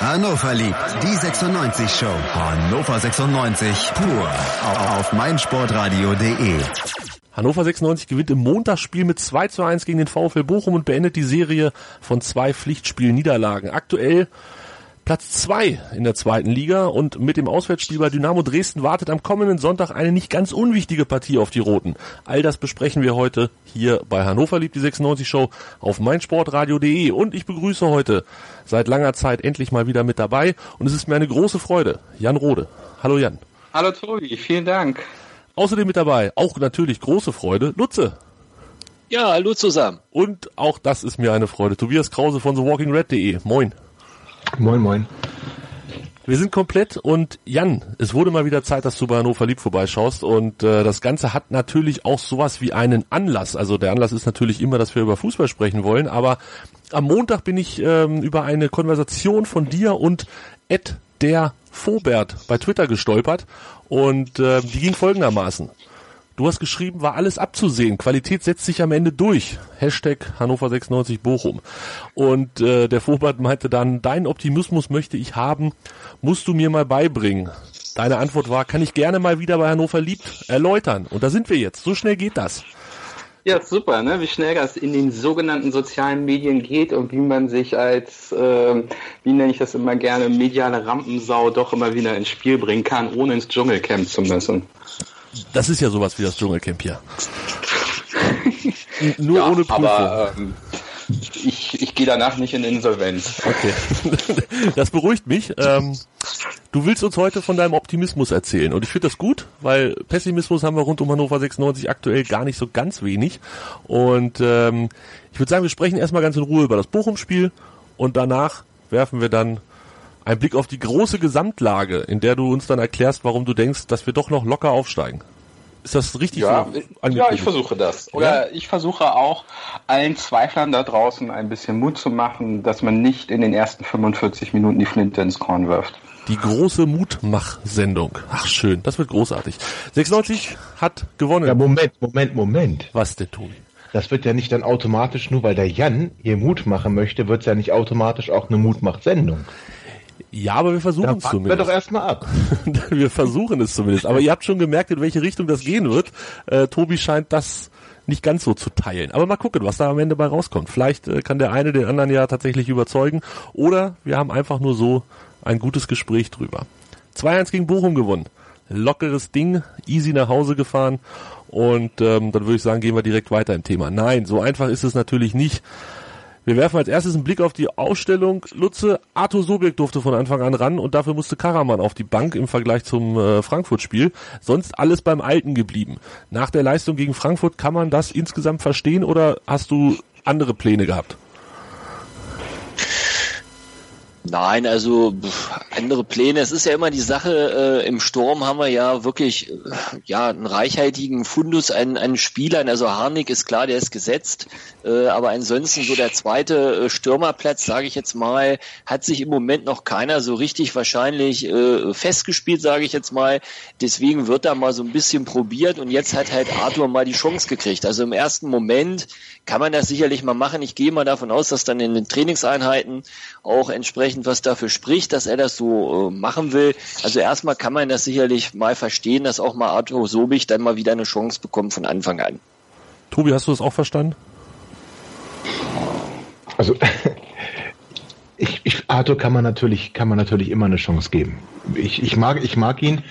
Hannover liebt die 96 Show. Hannover 96 pur auf meinsportradio.de. Hannover 96 gewinnt im Montagsspiel mit 2 zu 1 gegen den VfL Bochum und beendet die Serie von zwei Pflichtspielniederlagen. Aktuell Platz zwei in der zweiten Liga und mit dem Auswärtsspiel bei Dynamo Dresden wartet am kommenden Sonntag eine nicht ganz unwichtige Partie auf die Roten. All das besprechen wir heute hier bei Hannover liebt die 96 Show auf meinsportradio.de und ich begrüße heute seit langer Zeit endlich mal wieder mit dabei und es ist mir eine große Freude, Jan Rode. Hallo Jan. Hallo Tobi, vielen Dank. Außerdem mit dabei, auch natürlich große Freude, Lutze. Ja, hallo zusammen. Und auch das ist mir eine Freude, Tobias Krause von TheWalkingRed.de. Moin. Moin, moin. Wir sind komplett und Jan, es wurde mal wieder Zeit, dass du bei Hannover Lieb vorbeischaust und äh, das Ganze hat natürlich auch sowas wie einen Anlass. Also der Anlass ist natürlich immer, dass wir über Fußball sprechen wollen, aber am Montag bin ich ähm, über eine Konversation von dir und Ed der Fobert bei Twitter gestolpert und äh, die ging folgendermaßen. Du hast geschrieben, war alles abzusehen. Qualität setzt sich am Ende durch. Hashtag Hannover 96 Bochum. Und äh, der Vorbat meinte dann, deinen Optimismus möchte ich haben, musst du mir mal beibringen. Deine Antwort war, kann ich gerne mal wieder bei Hannover liebt erläutern. Und da sind wir jetzt. So schnell geht das. Ja, super, ne? wie schnell das in den sogenannten sozialen Medien geht und wie man sich als, äh, wie nenne ich das immer gerne, mediale Rampensau doch immer wieder ins Spiel bringen kann, ohne ins Dschungelcamp zu müssen. Das ist ja sowas wie das Dschungelcamp hier. Nur ja, ohne Prüfung. Aber, ähm, ich, ich gehe danach nicht in Insolvenz. Okay. Das beruhigt mich. Ähm, du willst uns heute von deinem Optimismus erzählen. Und ich finde das gut, weil Pessimismus haben wir rund um Hannover 96 aktuell gar nicht so ganz wenig. Und ähm, ich würde sagen, wir sprechen erstmal ganz in Ruhe über das Bochum-Spiel und danach werfen wir dann ein Blick auf die große Gesamtlage, in der du uns dann erklärst, warum du denkst, dass wir doch noch locker aufsteigen. Ist das richtig ja, so? Ja, ich versuche das. Oder ja? ich versuche auch allen Zweiflern da draußen ein bisschen Mut zu machen, dass man nicht in den ersten 45 Minuten die Flinte ins Korn wirft. Die große Mutmach-Sendung. Ach schön, das wird großartig. 96 hat gewonnen. Ja, Moment, Moment, Moment. Was denn, Tobi? Das wird ja nicht dann automatisch, nur weil der Jan hier Mut machen möchte, wird es ja nicht automatisch auch eine Mutmach-Sendung. Ja, aber wir versuchen es zumindest. Wir doch erstmal ab. wir versuchen es zumindest. Aber ihr habt schon gemerkt, in welche Richtung das gehen wird. Äh, Tobi scheint das nicht ganz so zu teilen. Aber mal gucken, was da am Ende bei rauskommt. Vielleicht äh, kann der eine den anderen ja tatsächlich überzeugen. Oder wir haben einfach nur so ein gutes Gespräch drüber. 2-1 gegen Bochum gewonnen. Lockeres Ding, easy nach Hause gefahren. Und ähm, dann würde ich sagen, gehen wir direkt weiter im Thema. Nein, so einfach ist es natürlich nicht. Wir werfen als erstes einen Blick auf die Ausstellung. Lutze, Arthur Sobek durfte von Anfang an ran und dafür musste Karaman auf die Bank im Vergleich zum äh, Frankfurt-Spiel. Sonst alles beim Alten geblieben. Nach der Leistung gegen Frankfurt kann man das insgesamt verstehen oder hast du andere Pläne gehabt? Nein, also andere Pläne. Es ist ja immer die Sache, äh, im Sturm haben wir ja wirklich äh, ja einen reichhaltigen Fundus an, an Spielern. Also Harnik ist klar, der ist gesetzt. Äh, aber ansonsten so der zweite äh, Stürmerplatz, sage ich jetzt mal, hat sich im Moment noch keiner so richtig wahrscheinlich äh, festgespielt, sage ich jetzt mal. Deswegen wird da mal so ein bisschen probiert und jetzt hat halt Arthur mal die Chance gekriegt. Also im ersten Moment kann man das sicherlich mal machen. Ich gehe mal davon aus, dass dann in den Trainingseinheiten auch entsprechend was dafür spricht, dass er das so äh, machen will. Also erstmal kann man das sicherlich mal verstehen, dass auch mal Arthur Sobich dann mal wieder eine Chance bekommt von Anfang an. Tobi, hast du das auch verstanden? Also ich, ich, Arthur kann man natürlich, kann man natürlich immer eine Chance geben. Ich, ich mag, ich mag ihn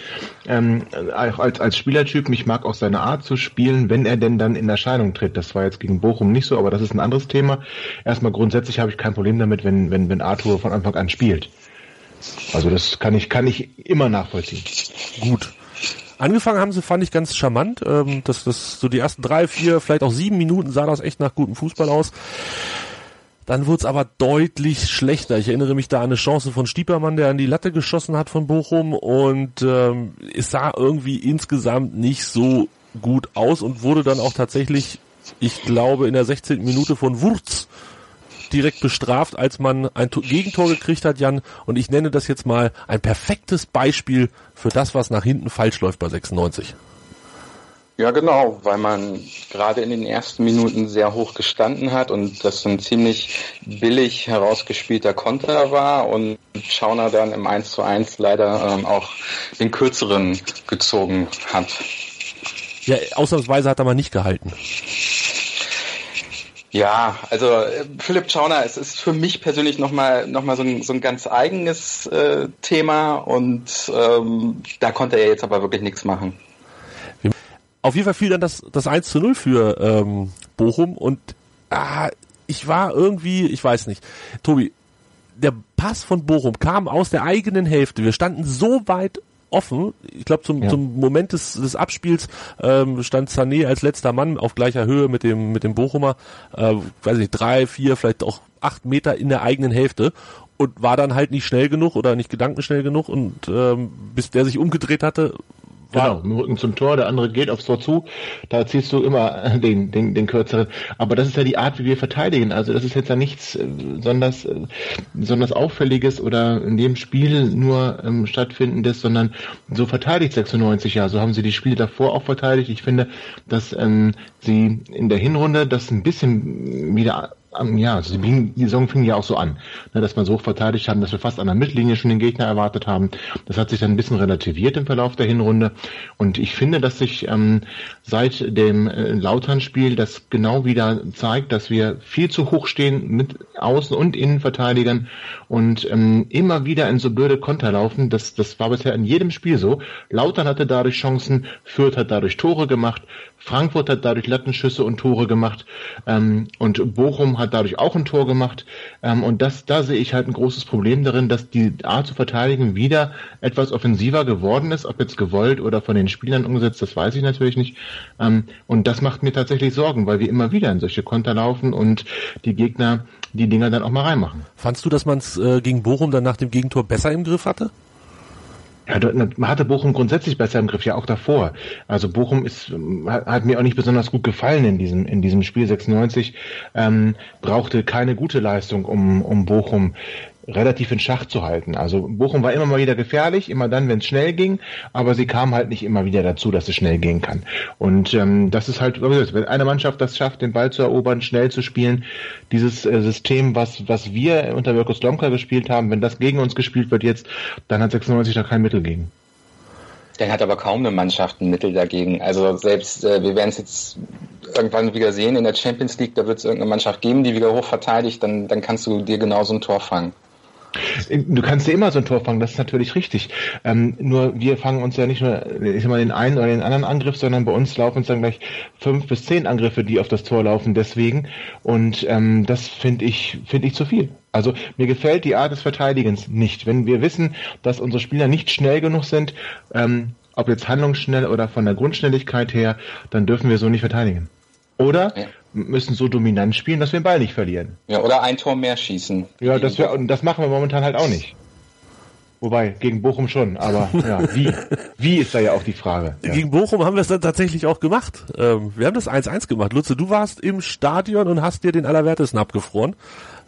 ähm, als, als Spielertyp. Ich mag auch seine Art zu spielen, wenn er denn dann in Erscheinung tritt. Das war jetzt gegen Bochum nicht so, aber das ist ein anderes Thema. Erstmal grundsätzlich habe ich kein Problem damit, wenn, wenn, wenn Arthur von Anfang an spielt. Also das kann ich, kann ich immer nachvollziehen. Gut. Angefangen haben sie, fand ich ganz charmant. Ähm, das, das, so die ersten drei, vier, vielleicht auch sieben Minuten sah das echt nach gutem Fußball aus. Dann wurde es aber deutlich schlechter. Ich erinnere mich da an eine Chance von Stiepermann, der an die Latte geschossen hat von Bochum und ähm, es sah irgendwie insgesamt nicht so gut aus und wurde dann auch tatsächlich, ich glaube, in der 16. Minute von Wurz direkt bestraft, als man ein Gegentor gekriegt hat, Jan. Und ich nenne das jetzt mal ein perfektes Beispiel für das, was nach hinten falsch läuft bei 96. Ja, genau, weil man gerade in den ersten Minuten sehr hoch gestanden hat und das ein ziemlich billig herausgespielter Konter war und Schauner dann im 1 zu 1 leider ähm, auch den kürzeren gezogen hat. Ja, ausnahmsweise hat er mal nicht gehalten. Ja, also äh, Philipp Schauner, es ist für mich persönlich nochmal noch mal so, ein, so ein ganz eigenes äh, Thema und ähm, da konnte er jetzt aber wirklich nichts machen. Auf jeden Fall fiel dann das, das 1 zu 0 für ähm, Bochum und ah, ich war irgendwie, ich weiß nicht, Tobi, der Pass von Bochum kam aus der eigenen Hälfte. Wir standen so weit offen. Ich glaube, zum, ja. zum Moment des, des Abspiels ähm, stand Sané als letzter Mann auf gleicher Höhe mit dem, mit dem Bochumer, äh, weiß ich, drei, vier, vielleicht auch acht Meter in der eigenen Hälfte und war dann halt nicht schnell genug oder nicht gedankenschnell genug und ähm, bis der sich umgedreht hatte, Genau, dem Rücken zum Tor, der andere geht aufs Tor zu, da ziehst du immer den, den, den kürzeren. Aber das ist ja die Art, wie wir verteidigen. Also das ist jetzt ja nichts äh, besonders, äh, besonders Auffälliges oder in dem Spiel nur ähm, stattfindendes, sondern so verteidigt 96 ja. So haben sie die Spiele davor auch verteidigt. Ich finde, dass ähm, sie in der Hinrunde das ein bisschen wieder ja, also die, Saison fing ja auch so an, ne, dass wir so verteidigt haben, dass wir fast an der Mittellinie schon den Gegner erwartet haben. Das hat sich dann ein bisschen relativiert im Verlauf der Hinrunde. Und ich finde, dass sich ähm, seit dem äh, Lautern-Spiel das genau wieder zeigt, dass wir viel zu hoch stehen mit Außen- und Innenverteidigern und ähm, immer wieder in so blöde Konter laufen. Das, das war bisher in jedem Spiel so. Lautern hatte dadurch Chancen, Fürth hat dadurch Tore gemacht, Frankfurt hat dadurch Lattenschüsse und Tore gemacht ähm, und Bochum hat dadurch auch ein Tor gemacht. Ähm, und das, da sehe ich halt ein großes Problem darin, dass die Art zu verteidigen wieder etwas offensiver geworden ist, ob jetzt gewollt oder von den Spielern umgesetzt, das weiß ich natürlich nicht. Ähm, und das macht mir tatsächlich Sorgen, weil wir immer wieder in solche Konter laufen und die Gegner die Dinger dann auch mal reinmachen. Fandst du, dass man es äh, gegen Bochum dann nach dem Gegentor besser im Griff hatte? Ja, man hatte Bochum grundsätzlich besser im Griff, ja auch davor. Also Bochum ist, hat mir auch nicht besonders gut gefallen in diesem, in diesem Spiel 96. Ähm, brauchte keine gute Leistung, um, um Bochum relativ in Schach zu halten. Also Bochum war immer mal wieder gefährlich, immer dann, wenn es schnell ging, aber sie kam halt nicht immer wieder dazu, dass es schnell gehen kann. Und ähm, das ist halt, wenn eine Mannschaft das schafft, den Ball zu erobern, schnell zu spielen, dieses äh, System, was, was wir unter Mirko Slomka gespielt haben, wenn das gegen uns gespielt wird jetzt, dann hat 96 da kein Mittel gegen. Dann hat aber kaum eine Mannschaft ein Mittel dagegen. Also selbst, äh, wir werden es jetzt irgendwann wieder sehen in der Champions League, da wird es irgendeine Mannschaft geben, die wieder hoch verteidigt, dann, dann kannst du dir genauso ein Tor fangen. Du kannst ja immer so ein Tor fangen, das ist natürlich richtig. Ähm, nur wir fangen uns ja nicht nur ich sag mal, den einen oder den anderen Angriff, sondern bei uns laufen uns dann gleich fünf bis zehn Angriffe, die auf das Tor laufen, deswegen. Und ähm, das finde ich, finde ich zu viel. Also mir gefällt die Art des Verteidigens nicht. Wenn wir wissen, dass unsere Spieler nicht schnell genug sind, ähm, ob jetzt handlungsschnell oder von der Grundschnelligkeit her, dann dürfen wir so nicht verteidigen. Oder ja. Müssen so dominant spielen, dass wir den Ball nicht verlieren. Ja, oder ein Tor mehr schießen. Ja, das, wär, das machen wir momentan halt auch nicht. Wobei, gegen Bochum schon, aber ja, wie? Wie ist da ja auch die Frage. Ja. Gegen Bochum haben wir es dann tatsächlich auch gemacht. Ähm, wir haben das 1-1 gemacht. Lutze, du warst im Stadion und hast dir den Allerwertesten abgefroren.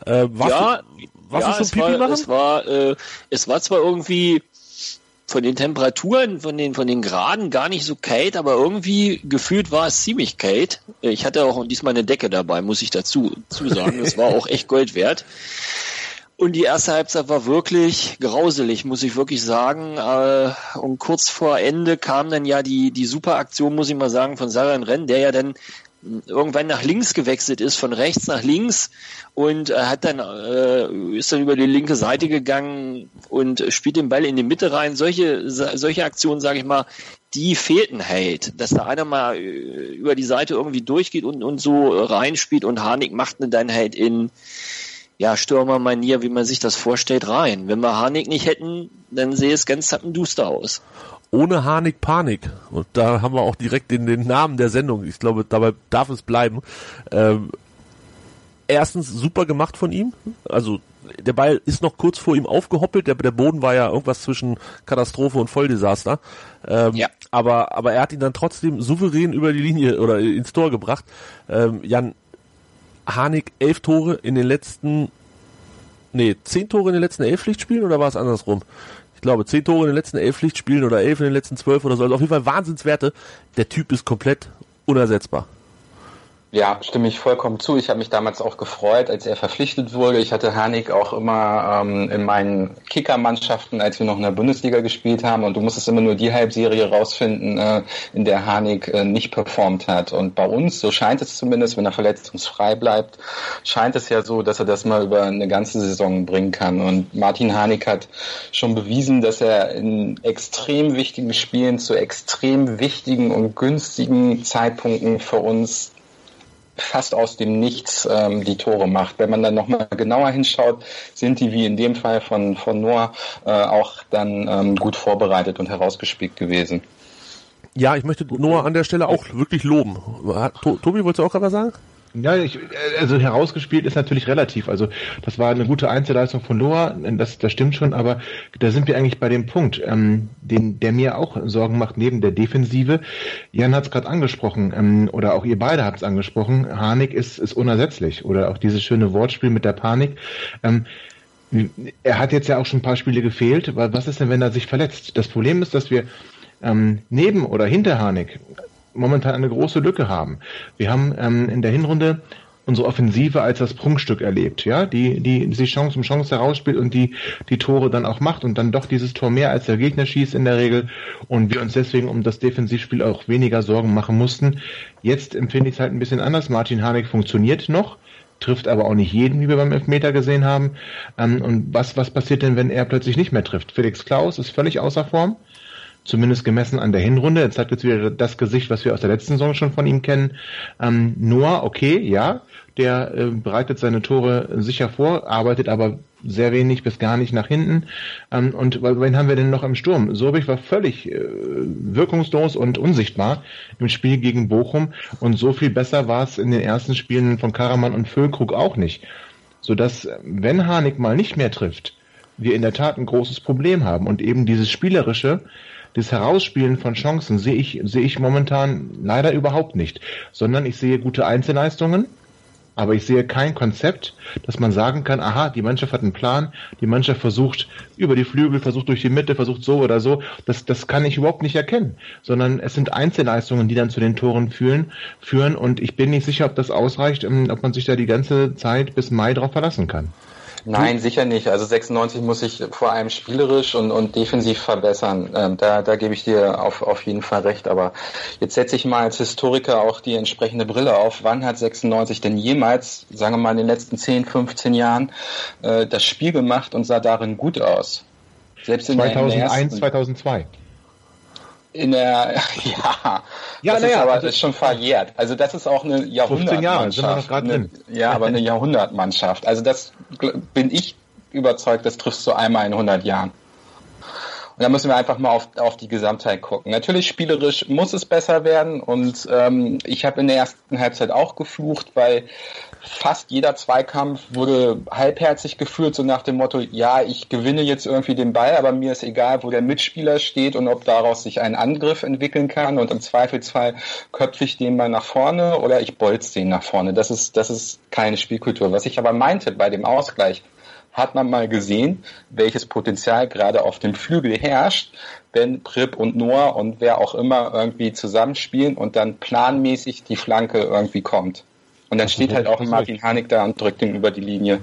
Äh, warst ja, du, warst ja, du schon Pipi war, machen? Es war, äh, es war zwar irgendwie von den Temperaturen, von den, von den Graden gar nicht so kalt, aber irgendwie gefühlt war es ziemlich kalt. Ich hatte auch diesmal eine Decke dabei, muss ich dazu, dazu sagen. Das war auch echt Gold wert. Und die erste Halbzeit war wirklich grauselig, muss ich wirklich sagen. Äh, und kurz vor Ende kam dann ja die, die super Aktion, muss ich mal sagen, von Saran Renn, der ja dann irgendwann nach links gewechselt ist, von rechts nach links und äh, hat dann äh, ist dann über die linke Seite gegangen und spielt den Ball in die Mitte rein. Solche solche Aktionen, sage ich mal, die fehlten halt, dass da einer mal äh, über die Seite irgendwie durchgeht und und so reinspielt und Harnik macht dann halt in ja, Stürmermanier, wie man sich das vorstellt, rein. Wenn wir Harnik nicht hätten, dann sähe es ganz zappenduster aus ohne Harnik Panik. Und da haben wir auch direkt den, den Namen der Sendung. Ich glaube, dabei darf es bleiben. Ähm, erstens super gemacht von ihm. Also der Ball ist noch kurz vor ihm aufgehoppelt. Der, der Boden war ja irgendwas zwischen Katastrophe und Volldesaster. Ähm, ja. aber, aber er hat ihn dann trotzdem souverän über die Linie oder ins Tor gebracht. Ähm, Jan Harnik elf Tore in den letzten, nee, zehn Tore in den letzten elf Pflichtspielen oder war es andersrum? Ich glaube, zehn Tore in den letzten elf Pflichtspielen oder elf in den letzten zwölf oder so. Also auf jeden Fall Wahnsinnswerte. Der Typ ist komplett unersetzbar. Ja, stimme ich vollkommen zu. Ich habe mich damals auch gefreut, als er verpflichtet wurde. Ich hatte Hanik auch immer ähm, in meinen Kickermannschaften, als wir noch in der Bundesliga gespielt haben. Und du musstest immer nur die Halbserie rausfinden, äh, in der Hanik äh, nicht performt hat. Und bei uns, so scheint es zumindest, wenn er verletzungsfrei bleibt, scheint es ja so, dass er das mal über eine ganze Saison bringen kann. Und Martin Hanik hat schon bewiesen, dass er in extrem wichtigen Spielen zu extrem wichtigen und günstigen Zeitpunkten für uns fast aus dem Nichts ähm, die Tore macht. Wenn man dann nochmal genauer hinschaut, sind die wie in dem Fall von, von Noah äh, auch dann ähm, gut vorbereitet und herausgespielt gewesen. Ja, ich möchte Noah an der Stelle auch wirklich loben. Tobi, wolltest du auch gerade was sagen? Ja, ich, also herausgespielt ist natürlich relativ. Also das war eine gute Einzelleistung von Noah, das, das stimmt schon, aber da sind wir eigentlich bei dem Punkt, ähm, den, der mir auch Sorgen macht neben der Defensive. Jan hat es gerade angesprochen, ähm, oder auch ihr beide habt es angesprochen, Harnik ist, ist unersetzlich. Oder auch dieses schöne Wortspiel mit der Panik. Ähm, er hat jetzt ja auch schon ein paar Spiele gefehlt, weil was ist denn, wenn er sich verletzt? Das Problem ist, dass wir ähm, neben oder hinter Harnik momentan eine große Lücke haben. Wir haben ähm, in der Hinrunde unsere Offensive als das Prunkstück erlebt, ja, die, die, die Chance um Chance herausspielt und die, die Tore dann auch macht und dann doch dieses Tor mehr als der Gegner schießt in der Regel und wir uns deswegen um das Defensivspiel auch weniger Sorgen machen mussten. Jetzt empfinde ich es halt ein bisschen anders. Martin Harnik funktioniert noch, trifft aber auch nicht jeden, wie wir beim Elfmeter gesehen haben. Ähm, und was, was passiert denn, wenn er plötzlich nicht mehr trifft? Felix Klaus ist völlig außer Form zumindest gemessen an der Hinrunde. Jetzt hat jetzt wieder das Gesicht, was wir aus der letzten Saison schon von ihm kennen. Ähm, Noah, okay, ja, der äh, bereitet seine Tore sicher vor, arbeitet aber sehr wenig bis gar nicht nach hinten. Ähm, und wen haben wir denn noch im Sturm? Sobich war völlig äh, wirkungslos und unsichtbar im Spiel gegen Bochum und so viel besser war es in den ersten Spielen von Karaman und Füllkrug auch nicht. Sodass, wenn Harnik mal nicht mehr trifft, wir in der Tat ein großes Problem haben und eben dieses Spielerische, das Herausspielen von Chancen sehe ich, sehe ich momentan leider überhaupt nicht, sondern ich sehe gute Einzelleistungen, aber ich sehe kein Konzept, dass man sagen kann, aha, die Mannschaft hat einen Plan, die Mannschaft versucht über die Flügel, versucht durch die Mitte, versucht so oder so. Das, das kann ich überhaupt nicht erkennen, sondern es sind Einzelleistungen, die dann zu den Toren führen, führen und ich bin nicht sicher, ob das ausreicht, ähm, ob man sich da die ganze Zeit bis Mai drauf verlassen kann. Nein, sicher nicht. Also 96 muss sich vor allem spielerisch und, und defensiv verbessern. Ähm, da, da gebe ich dir auf, auf jeden Fall recht. Aber jetzt setze ich mal als Historiker auch die entsprechende Brille auf. Wann hat 96 denn jemals, sagen wir mal in den letzten 10, 15 Jahren, äh, das Spiel gemacht und sah darin gut aus? Selbst in 2001, der, in der 2002 in der, ja, ja das naja, ist aber also, ist schon verjährt. Also das ist auch eine Jahrhundertmannschaft. Eine, ja, aber eine Jahrhundertmannschaft. Also das bin ich überzeugt, das triffst du einmal in 100 Jahren. Und da müssen wir einfach mal auf, auf die Gesamtheit gucken. Natürlich spielerisch muss es besser werden und ähm, ich habe in der ersten Halbzeit auch geflucht, weil fast jeder Zweikampf wurde halbherzig geführt, so nach dem Motto, ja, ich gewinne jetzt irgendwie den Ball, aber mir ist egal, wo der Mitspieler steht und ob daraus sich ein Angriff entwickeln kann und im Zweifelsfall köpfe ich den mal nach vorne oder ich bolz den nach vorne. Das ist, das ist keine Spielkultur. Was ich aber meinte bei dem Ausgleich, hat man mal gesehen, welches Potenzial gerade auf dem Flügel herrscht, wenn Prip und Noah und wer auch immer irgendwie zusammenspielen und dann planmäßig die Flanke irgendwie kommt. Und dann steht halt auch Martin Hanig da und drückt ihn über die Linie.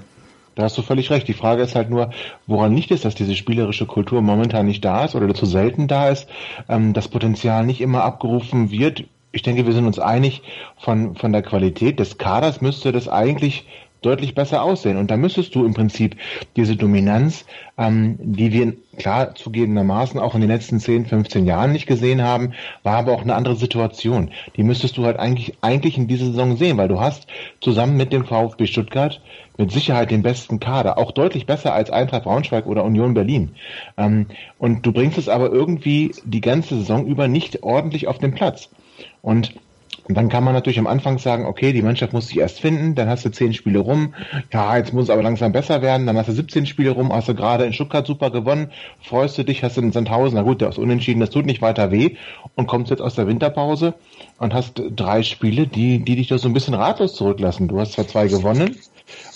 Da hast du völlig recht. Die Frage ist halt nur, woran liegt es, dass diese spielerische Kultur momentan nicht da ist oder zu selten da ist, ähm, das Potenzial nicht immer abgerufen wird. Ich denke, wir sind uns einig, von, von der Qualität des Kaders müsste das eigentlich deutlich besser aussehen. Und da müsstest du im Prinzip diese Dominanz, ähm, die wir klar zugegebenermaßen auch in den letzten 10, 15 Jahren nicht gesehen haben, war aber auch eine andere Situation. Die müsstest du halt eigentlich, eigentlich in dieser Saison sehen, weil du hast zusammen mit dem VfB Stuttgart mit Sicherheit den besten Kader, auch deutlich besser als Eintracht Braunschweig oder Union Berlin. Ähm, und du bringst es aber irgendwie die ganze Saison über nicht ordentlich auf den Platz. Und und dann kann man natürlich am Anfang sagen, okay, die Mannschaft muss sich erst finden, dann hast du zehn Spiele rum, ja, jetzt muss es aber langsam besser werden, dann hast du 17 Spiele rum, hast du gerade in Stuttgart super gewonnen, freust du dich, hast du in Sandhausen, na gut, der ist unentschieden, das tut nicht weiter weh und kommst jetzt aus der Winterpause und hast drei Spiele, die, die dich doch so ein bisschen ratlos zurücklassen. Du hast zwar zwei gewonnen,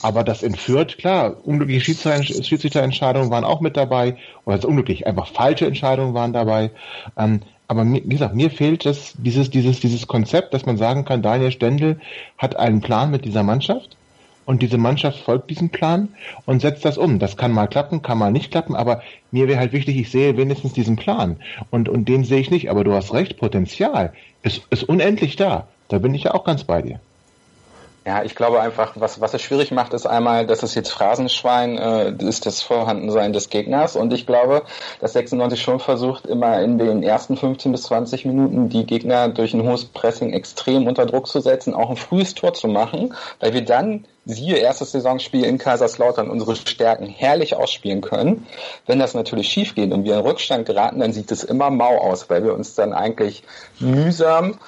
Aber das in Fürth, klar, unglückliche Schiedsrichterentscheidungen waren auch mit dabei, oder unglücklich, einfach falsche Entscheidungen waren dabei. Ähm, aber wie gesagt, mir fehlt das, dieses, dieses, dieses Konzept, dass man sagen kann, Daniel Stendel hat einen Plan mit dieser Mannschaft und diese Mannschaft folgt diesem Plan und setzt das um. Das kann mal klappen, kann mal nicht klappen, aber mir wäre halt wichtig, ich sehe wenigstens diesen Plan und, und den sehe ich nicht. Aber du hast recht, Potenzial ist, ist unendlich da. Da bin ich ja auch ganz bei dir. Ja, ich glaube einfach, was, was es schwierig macht, ist einmal, dass es jetzt Phrasenschwein äh, ist das Vorhandensein des Gegners und ich glaube, dass 96 schon versucht, immer in den ersten 15 bis 20 Minuten die Gegner durch ein hohes Pressing extrem unter Druck zu setzen, auch ein frühes Tor zu machen, weil wir dann siehe erstes Saisonspiel in Kaiserslautern unsere Stärken herrlich ausspielen können. Wenn das natürlich schief geht und wir in Rückstand geraten, dann sieht es immer mau aus, weil wir uns dann eigentlich mühsam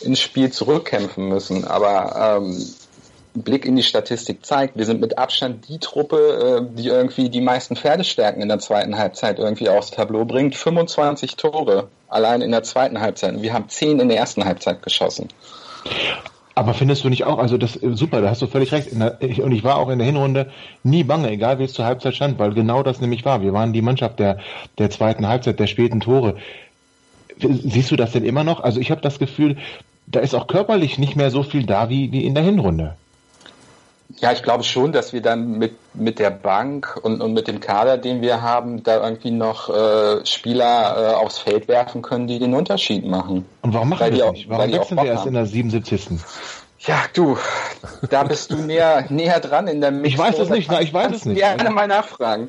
ins Spiel zurückkämpfen müssen. Aber ähm, Blick in die Statistik zeigt, wir sind mit Abstand die Truppe, äh, die irgendwie die meisten Pferdestärken in der zweiten Halbzeit irgendwie aufs Tableau bringt. 25 Tore allein in der zweiten Halbzeit. Wir haben 10 in der ersten Halbzeit geschossen. Aber findest du nicht auch, also das äh, super, da hast du völlig recht. Der, ich, und ich war auch in der Hinrunde nie bange, egal wie es zur Halbzeit stand, weil genau das nämlich war. Wir waren die Mannschaft der, der zweiten Halbzeit, der späten Tore. Siehst du das denn immer noch? Also ich habe das Gefühl, da ist auch körperlich nicht mehr so viel da wie, wie in der Hinrunde. Ja, ich glaube schon, dass wir dann mit, mit der Bank und, und mit dem Kader, den wir haben, da irgendwie noch äh, Spieler äh, aufs Feld werfen können, die den Unterschied machen. Und warum machen wir das nicht? Warum wechseln wir erst haben. in der 77. Ja, du, da bist du näher, näher dran in der Mix. Ich weiß es nicht, na, ich weiß es nicht. Gerne mal nachfragen.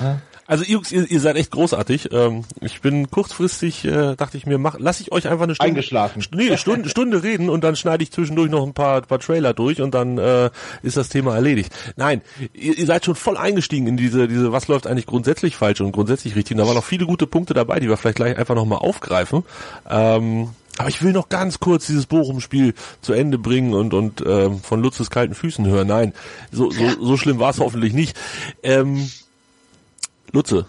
Ja. Also Jungs, ihr, ihr seid echt großartig. Ähm, ich bin kurzfristig, äh, dachte ich mir, mach, lass ich euch einfach eine Stunde, Eingeschlafen. Nee, Stunde, Stunde reden und dann schneide ich zwischendurch noch ein paar, paar Trailer durch und dann äh, ist das Thema erledigt. Nein, ihr, ihr seid schon voll eingestiegen in diese, diese, was läuft eigentlich grundsätzlich falsch und grundsätzlich richtig. Und da waren noch viele gute Punkte dabei, die wir vielleicht gleich einfach nochmal aufgreifen. Ähm, aber ich will noch ganz kurz dieses Bochum-Spiel zu Ende bringen und und ähm, von Lutzes kalten Füßen hören. Nein, so so, so schlimm war es hoffentlich nicht. Ähm, Lutze,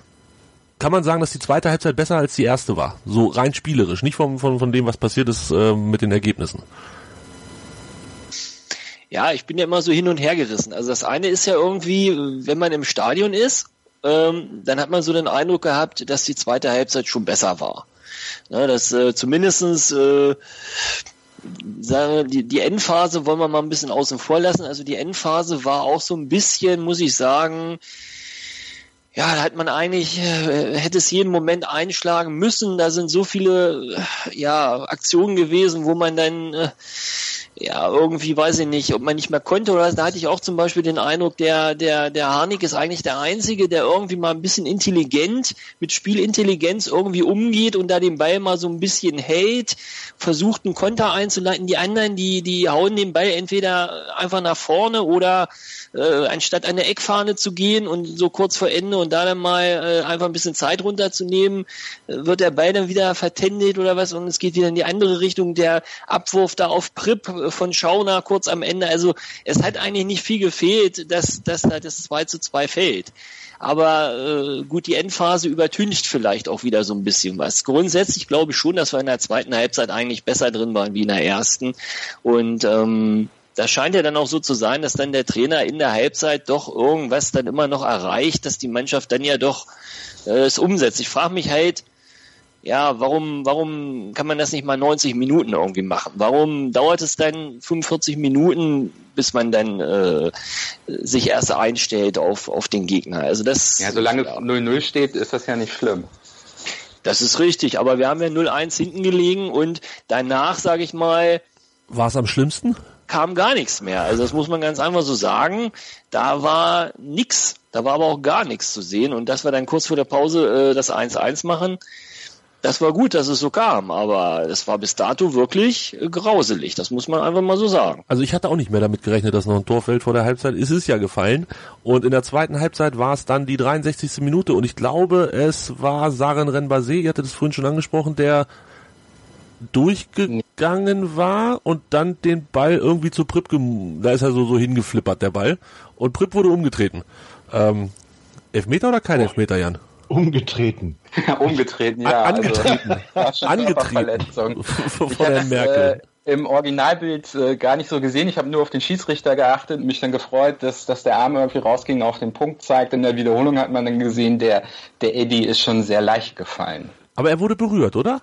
kann man sagen, dass die zweite Halbzeit besser als die erste war? So rein spielerisch, nicht von, von, von dem, was passiert ist äh, mit den Ergebnissen. Ja, ich bin ja immer so hin und her gerissen. Also das eine ist ja irgendwie, wenn man im Stadion ist, ähm, dann hat man so den Eindruck gehabt, dass die zweite Halbzeit schon besser war. Ja, dass äh, zumindestens äh, die, die Endphase wollen wir mal ein bisschen außen vor lassen. Also die Endphase war auch so ein bisschen, muss ich sagen, ja, da hat man eigentlich, äh, hätte es jeden Moment einschlagen müssen. Da sind so viele äh, ja, Aktionen gewesen, wo man dann äh, ja, irgendwie weiß ich nicht, ob man nicht mehr konnte oder da hatte ich auch zum Beispiel den Eindruck, der, der, der Harnik ist eigentlich der Einzige, der irgendwie mal ein bisschen intelligent, mit Spielintelligenz irgendwie umgeht und da den Ball mal so ein bisschen hält, versucht einen Konter einzuleiten. Die anderen, die, die hauen den Ball entweder einfach nach vorne oder äh, anstatt an der Eckfahne zu gehen und so kurz vor Ende und da dann mal äh, einfach ein bisschen Zeit runterzunehmen, äh, wird der Ball dann wieder vertändelt oder was und es geht wieder in die andere Richtung. Der Abwurf da auf Prip von Schauner kurz am Ende. Also es hat eigentlich nicht viel gefehlt, dass, dass da das 2 zu 2 fällt. Aber äh, gut, die Endphase übertüncht vielleicht auch wieder so ein bisschen was. Grundsätzlich glaube ich schon, dass wir in der zweiten Halbzeit eigentlich besser drin waren wie in der ersten. Und ähm, da scheint ja dann auch so zu sein, dass dann der Trainer in der Halbzeit doch irgendwas dann immer noch erreicht, dass die Mannschaft dann ja doch äh, es umsetzt. Ich frage mich halt, ja, warum, warum kann man das nicht mal 90 Minuten irgendwie machen? Warum dauert es dann 45 Minuten, bis man dann äh, sich erst einstellt auf, auf den Gegner? Also das. Ja, solange 0-0 steht, ist das ja nicht schlimm. Das ist richtig, aber wir haben ja 0-1 hinten gelegen und danach, sage ich mal. War es am schlimmsten? kam gar nichts mehr. Also das muss man ganz einfach so sagen. Da war nix. Da war aber auch gar nichts zu sehen. Und dass wir dann kurz vor der Pause äh, das 1-1 machen, das war gut, dass es so kam, aber es war bis dato wirklich grauselig. Das muss man einfach mal so sagen. Also ich hatte auch nicht mehr damit gerechnet, dass noch ein Tor fällt vor der Halbzeit. Es ist ja gefallen. Und in der zweiten Halbzeit war es dann die 63. Minute und ich glaube, es war Saren Renbase, ihr hattet es vorhin schon angesprochen, der durchgegangen war und dann den Ball irgendwie zu Prip, da ist er so, so hingeflippert, der Ball. Und Prip wurde umgetreten. Ähm, Elfmeter oder kein. Elfmeter, Jan? Umgetreten. umgetreten, ja. Angetreten. Also, Angetreten. Von der Merkel. Äh, im Originalbild äh, gar nicht so gesehen. Ich habe nur auf den Schiedsrichter geachtet und mich dann gefreut, dass, dass der Arm irgendwie rausging, auf den Punkt zeigt. In der Wiederholung hat man dann gesehen, der, der Eddie ist schon sehr leicht gefallen. Aber er wurde berührt, oder?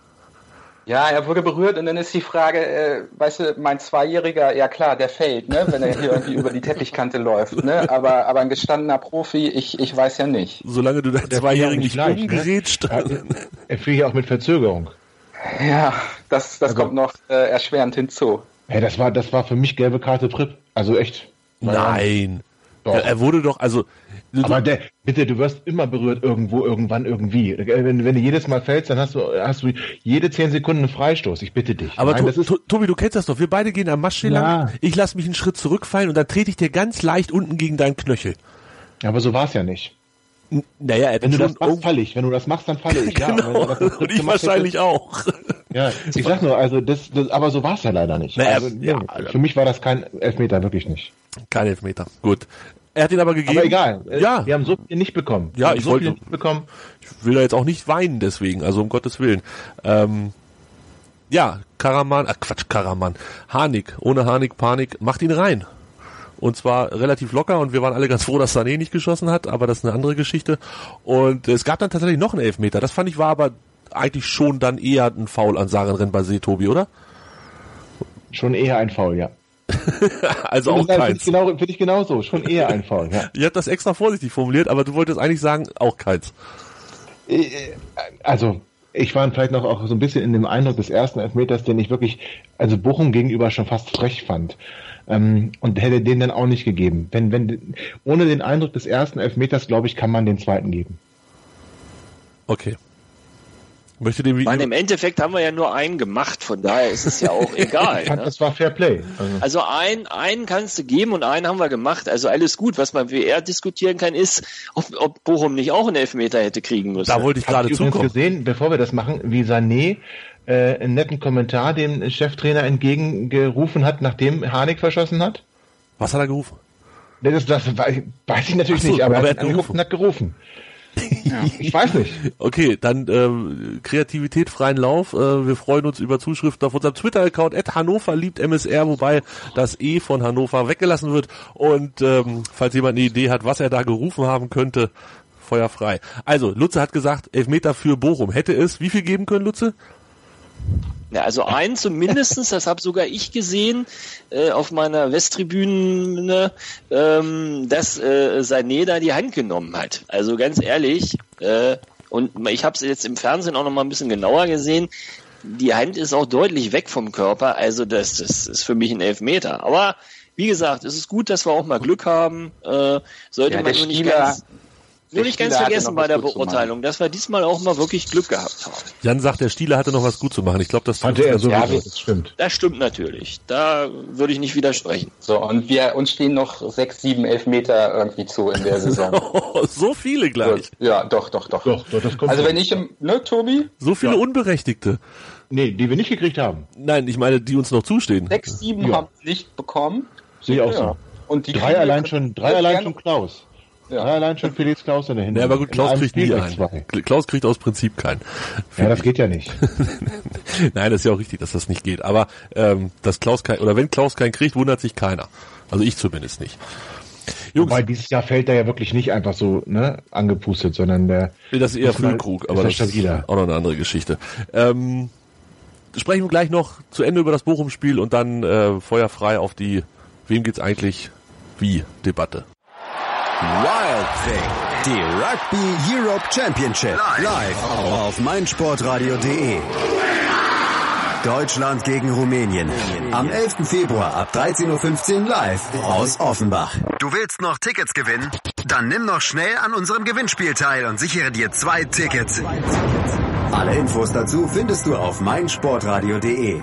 Ja, er wurde berührt und dann ist die Frage, äh, weißt du, mein Zweijähriger, ja klar, der fällt, ne, wenn er hier irgendwie über die Teppichkante läuft, ne, aber, aber ein gestandener Profi, ich, ich weiß ja nicht. Solange du deinen Zweijährigen nicht leicht, umgerätscht. Ne? Er fiel ja auch mit Verzögerung. Ja, das, das Also- kommt noch äh, erschwerend hinzu. Ja, das war, das war für mich gelbe Karte Prip. Also echt. Nein. Doch. Ja, er wurde doch, also, Aber der, bitte, du wirst immer berührt irgendwo, irgendwann, irgendwie. Wenn, wenn du jedes Mal fällst, dann hast du, hast du jede zehn Sekunden einen Freistoß. Ich bitte dich. aber Nein, To- To- Tobi, du kennst das doch. Wir beide gehen am Maschsee Ja. lang. Ich lass mich einen Schritt zurückfallen und dann trete ich dir ganz leicht unten gegen deinen Knöchel. aber so war's ja nicht. N- Naja, er Wenn du das machst, falle ich. Wenn du das machst, dann falle ich. Ja, Genau. und wenn du das Und ich wahrscheinlich auch. hättest- Ja, ich sag nur, also das, das aber so war's ja leider nicht. Naja, also, ja, nee, für mich war das kein Elfmeter, wirklich nicht. Kein Elfmeter. Gut. Er hat ihn aber gegeben. Aber egal. äh, Ja. Wir haben so viel nicht bekommen. Ja, ich so wollte- nicht bekommen. Ich will da jetzt auch nicht weinen deswegen, also um Gottes Willen. Ähm, ja, Karaman, ach Quatsch, Karaman. Harnik, ohne Harnik, Panik, macht ihn rein. Und zwar relativ locker und wir waren alle ganz froh, dass Sané nicht geschossen hat, aber das ist eine andere Geschichte. Und es gab dann tatsächlich noch einen Elfmeter. Das fand ich war aber eigentlich schon dann eher ein Foul an Sarenren Renbase, Tobi, oder? Schon eher ein Foul, ja. Also auch Finde keins. ich, genau, finde ich genauso. Schon eher ein Foul, ja. Ich habe das extra vorsichtig formuliert, aber du wolltest eigentlich sagen, auch keins. Äh, Also, ich war vielleicht noch auch so ein bisschen in dem Eindruck des ersten Elfmeters, den ich wirklich, also Bochum gegenüber schon fast frech fand. Ähm, und hätte den dann auch nicht gegeben. Wenn, wenn, ohne den Eindruck des ersten Elfmeters, glaube ich, kann man den zweiten geben. Okay. Möchte dem meine, im Endeffekt haben wir ja nur einen gemacht, von daher ist es ja auch egal. Ich fand, Ne? das war Fair Play. Also, Also einen, einen kannst du geben und einen haben wir gemacht. Also alles gut. Was man wie er diskutieren kann, ist, ob, ob Bochum nicht auch einen Elfmeter hätte kriegen müssen. da wollte ich gerade zukommen. gesehen, bevor wir das machen, wie Sané äh, einen netten Kommentar dem Cheftrainer entgegengerufen hat, nachdem Harnik verschossen hat? Was hat er gerufen? Das, das weiß ich natürlich so, nicht, aber, aber er hat angerufen und hat gerufen. Ich weiß nicht. Okay, dann ähm, Kreativität freien Lauf. Äh, wir freuen uns über Zuschriften auf unserem Twitter-Account at Hannover liebt MSR, wobei das E von Hannover weggelassen wird. Und ähm, falls jemand eine Idee hat, was er da gerufen haben könnte, Feuer frei. Also, Lutze hat gesagt, Elfmeter für Bochum. Hätte es wie viel geben können, Lutze? Ja, also einen zumindestens, das habe sogar ich gesehen äh, auf meiner Westtribüne, ähm, dass äh, Sané da die Hand genommen hat. Also ganz ehrlich, äh, und ich habe es jetzt im Fernsehen auch noch mal ein bisschen genauer gesehen. Die Hand ist auch deutlich weg vom Körper, also das, das ist für mich ein Elfmeter. Aber wie gesagt, es ist gut, dass wir auch mal Glück haben. Äh, sollte Ja, man nur nicht Spieler- ganz, nur nicht ganz vergessen bei der. Beurteilung, dass wir diesmal auch mal wirklich Glück gehabt haben. Jan sagt, der Stieler hatte noch was gut zu machen. Ich glaube, das Hatte er sowieso, Ja, wir- das stimmt. Das stimmt natürlich. Da würde ich nicht widersprechen. So, und wir, uns stehen noch sechs, sieben Elfmeter irgendwie zu in der Saison. so viele gleich. ja, doch, doch, doch. Doch, doch, das kommt Also wenn ich im, ne, Tobi? So viele Unberechtigte. Nee, die wir nicht gekriegt haben. Nein, ich meine, die uns noch zustehen. Sechs, sieben Ja. haben nicht bekommen. Sehe ich auch Ja. so. Und die Drei allein schon, drei Ja, allein schon Klaus. Ja. Allein schon Felix Klaus in der Hinterhand. Ja, aber gut, Klaus kriegt nie einen. zwei. Klaus kriegt aus Prinzip keinen. Ja, das geht ja nicht. Nein, das ist ja auch richtig, dass das nicht geht. Aber ähm, dass Klaus kein, oder wenn Klaus keinen kriegt, wundert sich keiner. Also ich zumindest nicht. Jungs, Wobei dieses Jahr fällt er ja wirklich nicht einfach so ne, angepustet, sondern der das ist eher ist aber er das ist auch noch eine andere Geschichte. Ähm, sprechen wir gleich noch zu Ende über das Bochum-Spiel und dann äh, feuerfrei auf die Wem geht's eigentlich wie Debatte. Wild Thing. Die Rugby Europe Championship. Live auf meinsportradio.de. Deutschland gegen Rumänien. Am 11. Februar ab 13.15 Uhr live aus Offenbach. Du willst noch Tickets gewinnen? Dann nimm noch schnell an unserem Gewinnspiel teil und sichere dir zwei Tickets. Alle Infos dazu findest du auf meinsportradio.de.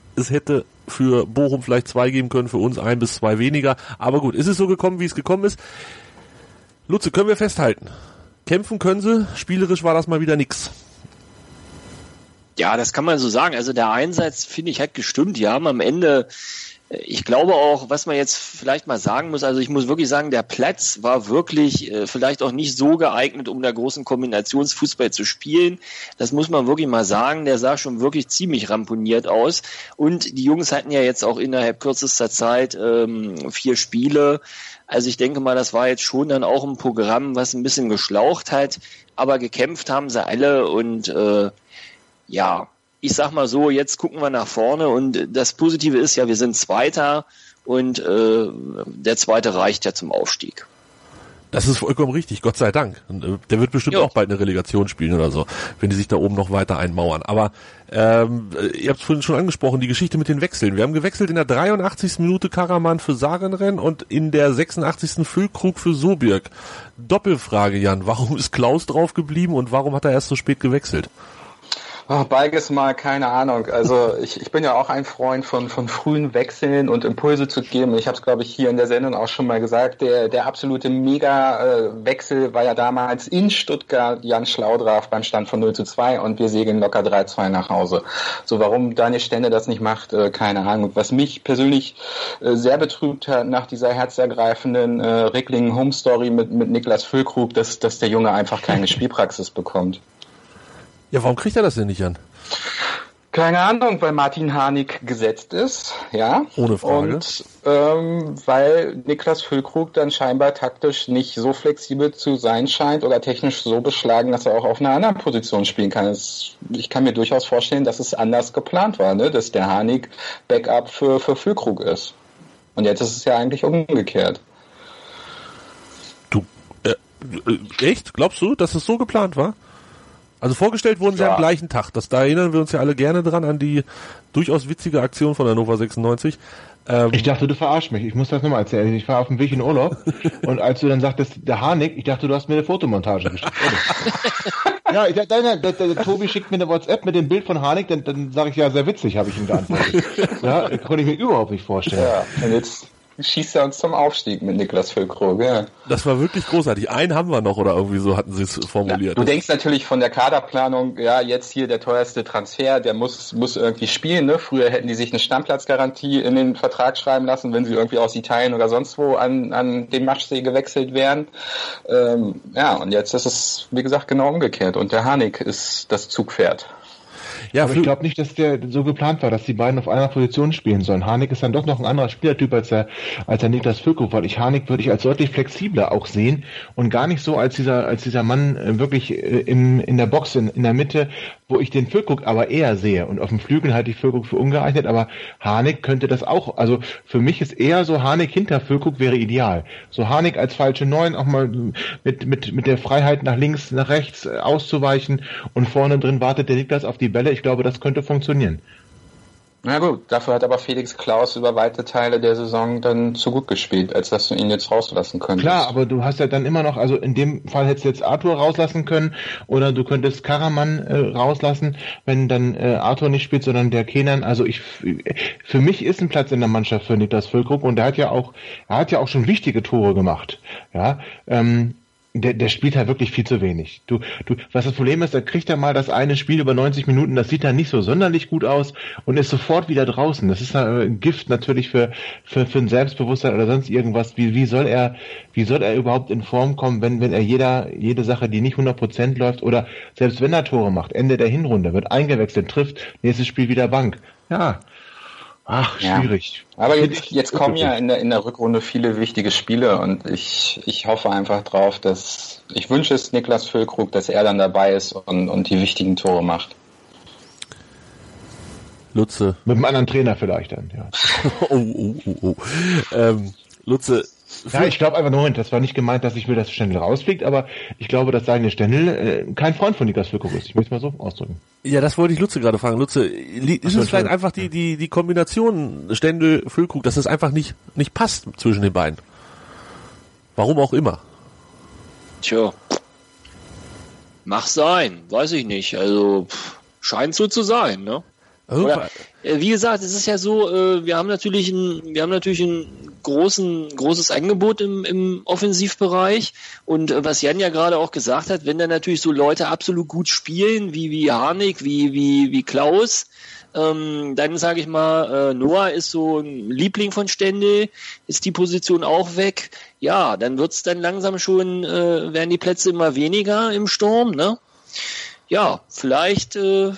Es hätte für Bochum vielleicht zwei geben können, für uns ein bis zwei weniger. Aber gut, ist es so gekommen, wie es gekommen ist. Lutze, können wir festhalten. Kämpfen können sie, spielerisch war das mal wieder nix. Ja, das kann man so sagen. Also der Einsatz, finde ich, hat gestimmt. Die haben am Ende ich glaube auch, was man jetzt vielleicht mal sagen muss, also ich muss wirklich sagen, der Platz war wirklich äh, vielleicht auch nicht so geeignet, um da großen Kombinationsfußball zu spielen. Das muss man wirklich mal sagen. Der sah schon wirklich ziemlich ramponiert aus. Und die Jungs hatten ja jetzt auch innerhalb kürzester Zeit ähm, vier Spiele. Also ich denke mal, das war jetzt schon dann auch ein Programm, was ein bisschen geschlaucht hat. Aber gekämpft haben sie alle und äh, ja, ich sag mal so, jetzt gucken wir nach vorne und das Positive ist ja, wir sind Zweiter und äh, der Zweite reicht ja zum Aufstieg. Das ist vollkommen richtig, Gott sei Dank. Äh, der wird bestimmt jo. auch bald eine Relegation spielen oder so, wenn die sich da oben noch weiter einmauern. Aber ähm, ihr habt es vorhin schon angesprochen, die Geschichte mit den Wechseln. Wir haben gewechselt in der 83. Minute Karaman für Sarenren und in der 86. Füllkrug für Sobirk. Doppelfrage, Jan, warum ist Klaus drauf geblieben und warum hat er erst so spät gewechselt? Oh, beides mal, keine Ahnung. Also ich, ich bin ja auch ein Freund von, von frühen Wechseln und Impulse zu geben. Ich habe es, glaube ich, hier in der Sendung auch schon mal gesagt. Der, der absolute Mega-Wechsel war ja damals in Stuttgart Jan Schlaudraff beim Stand von 0 zu 2 und wir segeln locker 3-2 nach Hause. So, warum Daniel Stände das nicht macht, äh, keine Ahnung. Was mich persönlich äh, sehr betrübt hat nach dieser herzergreifenden äh, Rickling Home Story mit, mit Niklas Füllkrug, dass, dass der Junge einfach keine Spielpraxis bekommt. Ja, warum kriegt er das denn nicht an? Keine Ahnung, weil Martin Harnik gesetzt ist, ja. Ohne Frage. Und ähm, weil Niklas Füllkrug dann scheinbar taktisch nicht so flexibel zu sein scheint oder technisch so beschlagen, dass er auch auf einer anderen Position spielen kann. Es, ich kann mir durchaus vorstellen, dass es anders geplant war, ne? dass der Harnik Backup für, für Füllkrug ist. Und jetzt ist es ja eigentlich umgekehrt. Du, äh, echt? Glaubst du, dass es so geplant war? Also vorgestellt wurden sie ja. am gleichen Tag. Das, da erinnern wir uns ja alle gerne dran an die durchaus witzige Aktion von Hannover 96. Ähm, ich dachte, du verarsch mich. Ich muss das nochmal erzählen. Ich war auf dem Weg in Urlaub und als du dann sagtest, der Harnik, ich dachte, du hast mir eine Fotomontage geschickt. ja, ich, nein, nein, der, der, der, Tobi schickt mir eine WhatsApp mit dem Bild von Harnik, dann, dann sage ich ja, sehr witzig, habe ich ihm geantwortet. ja, konnte ich mir überhaupt nicht vorstellen. Ja, und jetzt schießt er uns zum Aufstieg mit Niklas Füllkrug. Ja. Das war wirklich großartig. Einen haben wir noch oder irgendwie so hatten sie es formuliert. Ja, du denkst natürlich von der Kaderplanung, ja, jetzt hier der teuerste Transfer, der muss, muss irgendwie spielen. Ne? Früher hätten die sich eine Stammplatzgarantie in den Vertrag schreiben lassen, wenn sie irgendwie aus Italien oder sonst wo an, an den Maschsee gewechselt wären. Ähm, ja, und jetzt ist es, wie gesagt, genau umgekehrt. Und der Hanik ist das Zugpferd. Ja, aber ich glaube nicht, dass der so geplant war, dass die beiden auf einer Position spielen sollen. Harnik ist dann doch noch ein anderer Spielertyp als der, als der Niklas Füllkrug, weil ich Harnik würde ich als deutlich flexibler auch sehen und gar nicht so als dieser, als dieser Mann äh, wirklich äh, in, in der Box, in, in der Mitte, wo ich den Füllkrug aber eher sehe. Und auf dem Flügel halte ich Füllkrug für ungeeignet, aber Harnik könnte das auch, also für mich ist eher so Harnik hinter Füllkrug wäre ideal. So Harnik als falsche Neun auch mal mit, mit, mit der Freiheit nach links, nach rechts äh, auszuweichen und vorne drin wartet der Niklas auf die Bälle. Ich glaube, das könnte funktionieren. Na gut, dafür hat aber Felix Klaus über weite Teile der Saison dann zu gut gespielt, als dass du ihn jetzt rauslassen könntest. Klar, aber du hast ja dann immer noch, also in dem Fall hättest du jetzt Arthur rauslassen können oder du könntest Karaman äh, rauslassen, wenn dann äh, Arthur nicht spielt, sondern der Kenan. Also ich, für mich ist ein Platz in der Mannschaft für Niklas Füllkrug und er hat ja auch, er hat ja auch schon wichtige Tore gemacht. Ja, ähm, der, der spielt halt wirklich viel zu wenig. Du, du, was das Problem ist, da kriegt er mal das eine Spiel über 90 Minuten, das sieht dann nicht so sonderlich gut aus und ist sofort wieder draußen. Das ist ein Gift natürlich für, für, für ein Selbstbewusstsein oder sonst irgendwas. Wie, wie soll er, wie soll er überhaupt in Form kommen, wenn, wenn er jeder, jede Sache, die nicht 100% läuft oder selbst wenn er Tore macht, Ende der Hinrunde, wird eingewechselt, trifft, nächstes Spiel wieder Bank. Ja, Ach, schwierig. Ja. Aber jetzt, jetzt kommen ja in der, in der Rückrunde viele wichtige Spiele und ich, ich hoffe einfach drauf, dass ich wünsche es Niklas Füllkrug, dass er dann dabei ist und, und die wichtigen Tore macht. Lutze. Mit einem anderen Trainer vielleicht dann, ja. oh, oh, oh, oh. Ähm, Lutze, ja, ich glaube einfach, Moment, das war nicht gemeint, dass ich will, dass Stendel rausfliegt, aber ich glaube, dass Daniel Stendel äh, kein Freund von Niklas Füllkrug ist. Ich möchte es mal so ausdrücken. Ja, das wollte ich Lutze gerade fragen. Lutze, ist es vielleicht einfach die, die, die Kombination Stendel-Füllkrug, dass es einfach nicht, nicht passt zwischen den beiden? Warum auch immer. Tja. Mach sein, weiß ich nicht. Also, scheint so zu sein, ne? Oder, äh, wie gesagt, es ist ja so, äh, wir haben natürlich ein, wir haben natürlich ein großen, großes Angebot im, im Offensivbereich. Und äh, was Jan ja gerade auch gesagt hat, wenn da natürlich so Leute absolut gut spielen, wie, wie Harnik, wie, wie, wie Klaus, ähm, dann sage ich mal, äh, Noah ist so ein Liebling von Stände, ist die Position auch weg. Ja, dann wird's dann langsam schon, äh, werden die Plätze immer weniger im Sturm, ne? Ja, vielleicht äh,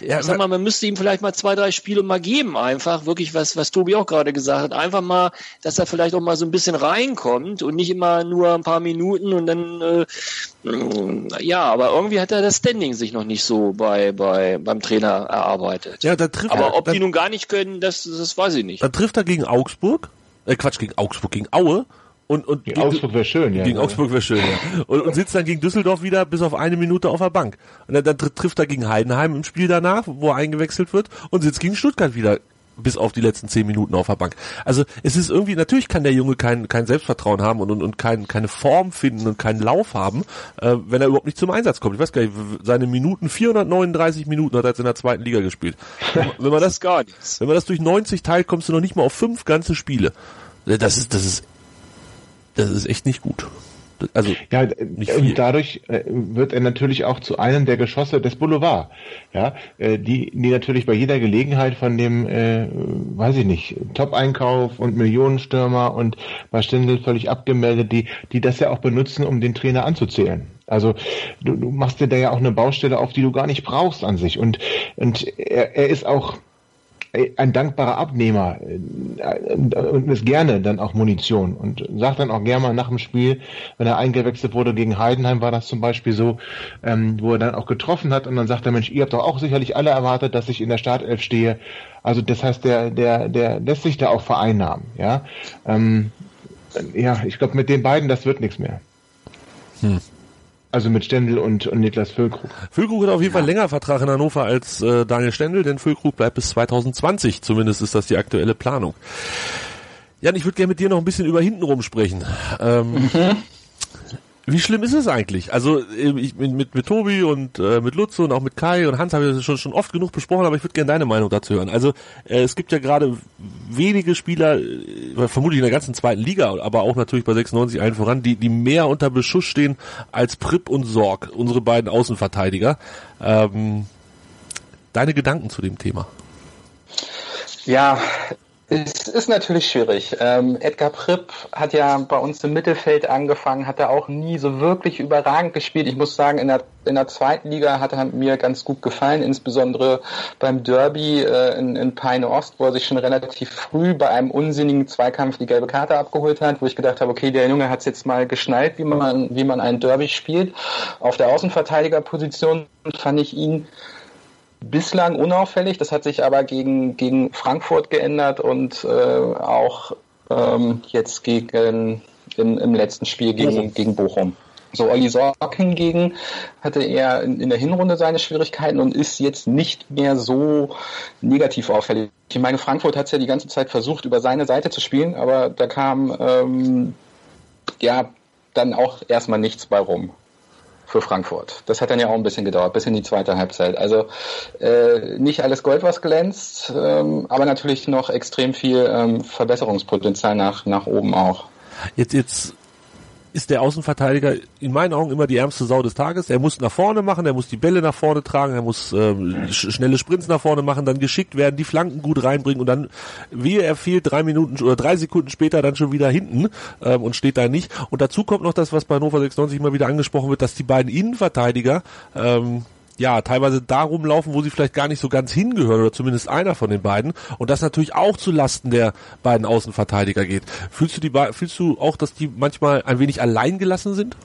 ja, ich sag mal, man müsste ihm vielleicht mal zwei, drei Spiele mal geben, einfach wirklich, was, was Tobi auch gerade gesagt hat, einfach mal, dass er vielleicht auch mal so ein bisschen reinkommt und nicht immer nur ein paar Minuten und dann, äh, ja, aber irgendwie hat er das Standing sich noch nicht so bei, bei, beim Trainer erarbeitet. Ja, da trifft aber er, ob da, die nun gar nicht können, das, das weiß ich nicht. Dann trifft er gegen Augsburg, äh, Quatsch, gegen Augsburg, gegen Aue und, und gegen Augsburg wäre schön, ja. Gegen Augsburg wäre schön, ja. Und, und sitzt dann gegen Düsseldorf wieder bis auf eine Minute auf der Bank. Und dann, dann trifft er gegen Heidenheim im Spiel danach, wo er eingewechselt wird, und sitzt gegen Stuttgart wieder bis auf die letzten zehn Minuten auf der Bank. Also es ist irgendwie, natürlich kann der Junge kein, kein Selbstvertrauen haben und, und, und kein, keine Form finden und keinen Lauf haben, äh, wenn er überhaupt nicht zum Einsatz kommt. Ich weiß gar nicht, seine Minuten, 439 Minuten hat er jetzt in der zweiten Liga gespielt. Wenn man das, gar nichts. Wenn man das durch 90 teilt, kommst du noch nicht mal auf fünf ganze Spiele. Das ist, das ist das ist echt nicht gut. Also ja, und dadurch äh, wird er natürlich auch zu einem der Geschosse des Boulevard. Ja, äh, die, die natürlich bei jeder Gelegenheit von dem, äh, weiß ich nicht, Top-Einkauf und Millionenstürmer und bei Stindl völlig abgemeldet, die, die das ja auch benutzen, um den Trainer anzuzählen. Also du, du machst dir da ja auch eine Baustelle auf, die du gar nicht brauchst an sich. Und, und er, er ist auch ein dankbarer Abnehmer äh, und ist gerne dann auch Munition und sagt dann auch gerne mal nach dem Spiel, wenn er eingewechselt wurde gegen Heidenheim, war das zum Beispiel so, ähm, wo er dann auch getroffen hat und dann sagt der Mensch, ihr habt doch auch sicherlich alle erwartet, dass ich in der Startelf stehe. Also das heißt, der, der, der lässt sich da auch vereinnahmen, ja. Ähm, ja, ich glaube, mit den beiden, das wird nichts mehr. Hm. Also mit Stendel und, und Niklas Füllkrug. Füllkrug hat auf jeden ja. Fall länger Vertrag in Hannover als äh, Daniel Stendel, denn Füllkrug bleibt bis 2020. Zumindest ist das die aktuelle Planung. Jan, ich würde gerne mit dir noch ein bisschen über hintenrum sprechen. Ähm, mhm. Wie schlimm ist es eigentlich? Also ähm, ich, mit, mit, Tobi und äh, mit Lutze und auch mit Kai und Hans habe ich das schon, schon oft genug besprochen, aber ich würde gerne deine Meinung dazu hören. Also äh, es gibt ja gerade wenige Spieler, äh, vermutlich in der ganzen zweiten Liga, aber auch natürlich bei 96 allen voran, die, die mehr unter Beschuss stehen als Pripp und Sorg, unsere beiden Außenverteidiger. Ähm, deine Gedanken zu dem Thema? Ja, es ist natürlich schwierig. Ähm, Edgar Pripp hat ja bei uns im Mittelfeld angefangen, hat er auch nie so wirklich überragend gespielt. Ich muss sagen, in der, in der zweiten Liga hat er mir ganz gut gefallen, insbesondere beim Derby äh, in, in Peine Ost, wo er sich schon relativ früh bei einem unsinnigen Zweikampf die gelbe Karte abgeholt hat, wo ich gedacht habe, okay, der Junge hat es jetzt mal geschnallt, wie man, wie man ein Derby spielt. Auf der Außenverteidigerposition fand ich ihn bislang unauffällig. Das hat sich aber gegen, gegen Frankfurt geändert und äh, auch ähm, jetzt gegen im, im letzten Spiel gegen, Bochum. gegen Bochum. So, Olli Sorg hingegen hatte er in, in, der Hinrunde seine Schwierigkeiten und ist jetzt nicht mehr so negativ auffällig. Ich meine, Frankfurt hat es ja die ganze Zeit versucht, über seine Seite zu spielen, aber da kam ähm, ja dann auch erstmal nichts bei rum für Frankfurt. Das hat dann ja auch ein bisschen gedauert, bis in die zweite Halbzeit. Also äh, nicht alles Gold, was glänzt, ähm, aber natürlich noch extrem viel ähm, Verbesserungspotenzial nach, nach oben auch. Jetzt, jetzt ist der Außenverteidiger in meinen Augen immer die ärmste Sau des Tages. Er muss nach vorne machen, er muss die Bälle nach vorne tragen, er muss ähm, schnelle Sprints nach vorne machen, dann geschickt werden, die Flanken gut reinbringen und dann, wie er fehlt, drei Minuten oder drei Sekunden später dann schon wieder hinten ähm, und steht da nicht. Und dazu kommt noch das, was bei Hannover 96 immer wieder angesprochen wird, dass die beiden Innenverteidiger ähm, ja, teilweise darum laufen, wo sie vielleicht gar nicht so ganz hingehören oder zumindest einer von den beiden und das natürlich auch zu Lasten der beiden Außenverteidiger geht. Fühlst du die fühlst du auch, dass die manchmal ein wenig allein gelassen sind?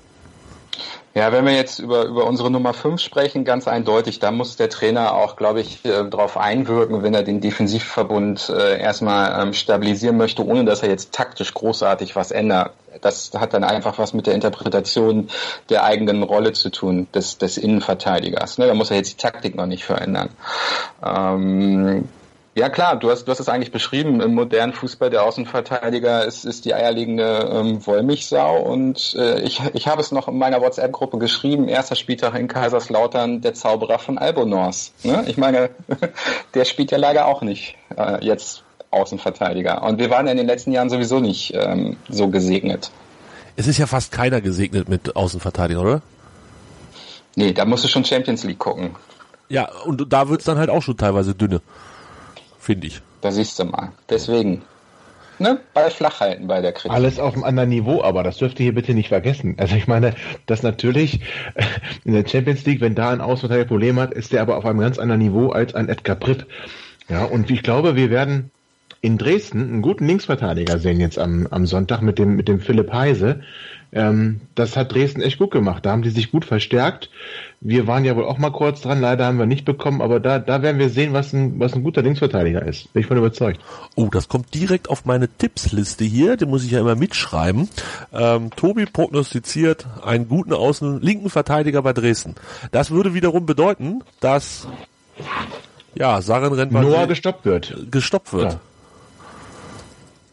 Ja, wenn wir jetzt über, über unsere Nummer 5 sprechen, ganz eindeutig, da muss der Trainer auch, glaube ich, äh, darauf einwirken, wenn er den Defensivverbund äh, erstmal ähm, stabilisieren möchte, ohne dass er jetzt taktisch großartig was ändert. Das hat dann einfach was mit der Interpretation der eigenen Rolle zu tun, des, des Innenverteidigers. Ne? Da muss er jetzt die Taktik noch nicht verändern. Ähm, Ja klar, du hast, du hast es eigentlich beschrieben. Im modernen Fußball der Außenverteidiger ist, ist die eierlegende ähm, Wollmilchsau und äh, ich, ich habe es noch in meiner WhatsApp-Gruppe geschrieben, erster Spieltag in Kaiserslautern, der Zauberer von Albonors. Ne? Ich meine, der spielt ja leider auch nicht äh, jetzt Außenverteidiger. Und wir waren ja in den letzten Jahren sowieso nicht ähm, so gesegnet. Es ist ja fast keiner gesegnet mit Außenverteidiger, oder? Nee, da musst du schon Champions League gucken. Ja, und da wird's dann halt auch schon teilweise dünne finde ich. Da siehst du mal. Deswegen. Ne? Ball flach halten bei der Kritik. Alles auf einem anderen Niveau, aber das dürft ihr hier bitte nicht vergessen. Also ich meine, dass natürlich äh, in der Champions League, wenn da ein Außenverteidiger Problem hat, ist der aber auf einem ganz anderen Niveau als ein Edgar Pripp. Ja, und ich glaube, wir werden in Dresden einen guten Linksverteidiger sehen jetzt am, am Sonntag mit dem, mit dem Philipp Heise. Ähm, das hat Dresden echt gut gemacht. Da haben die sich gut verstärkt. Wir waren ja wohl auch mal kurz dran, leider haben wir nicht bekommen, aber da, da werden wir sehen, was ein, was ein guter Linksverteidiger ist. Bin ich von überzeugt. Oh, das kommt direkt auf meine Tippsliste hier, den muss ich ja immer mitschreiben. Ähm, Tobi prognostiziert einen guten Außen, linken Verteidiger bei Dresden. Das würde wiederum bedeuten, dass ja, Sarin Rentmann Noah gestoppt wird. Gestoppt wird. Ja.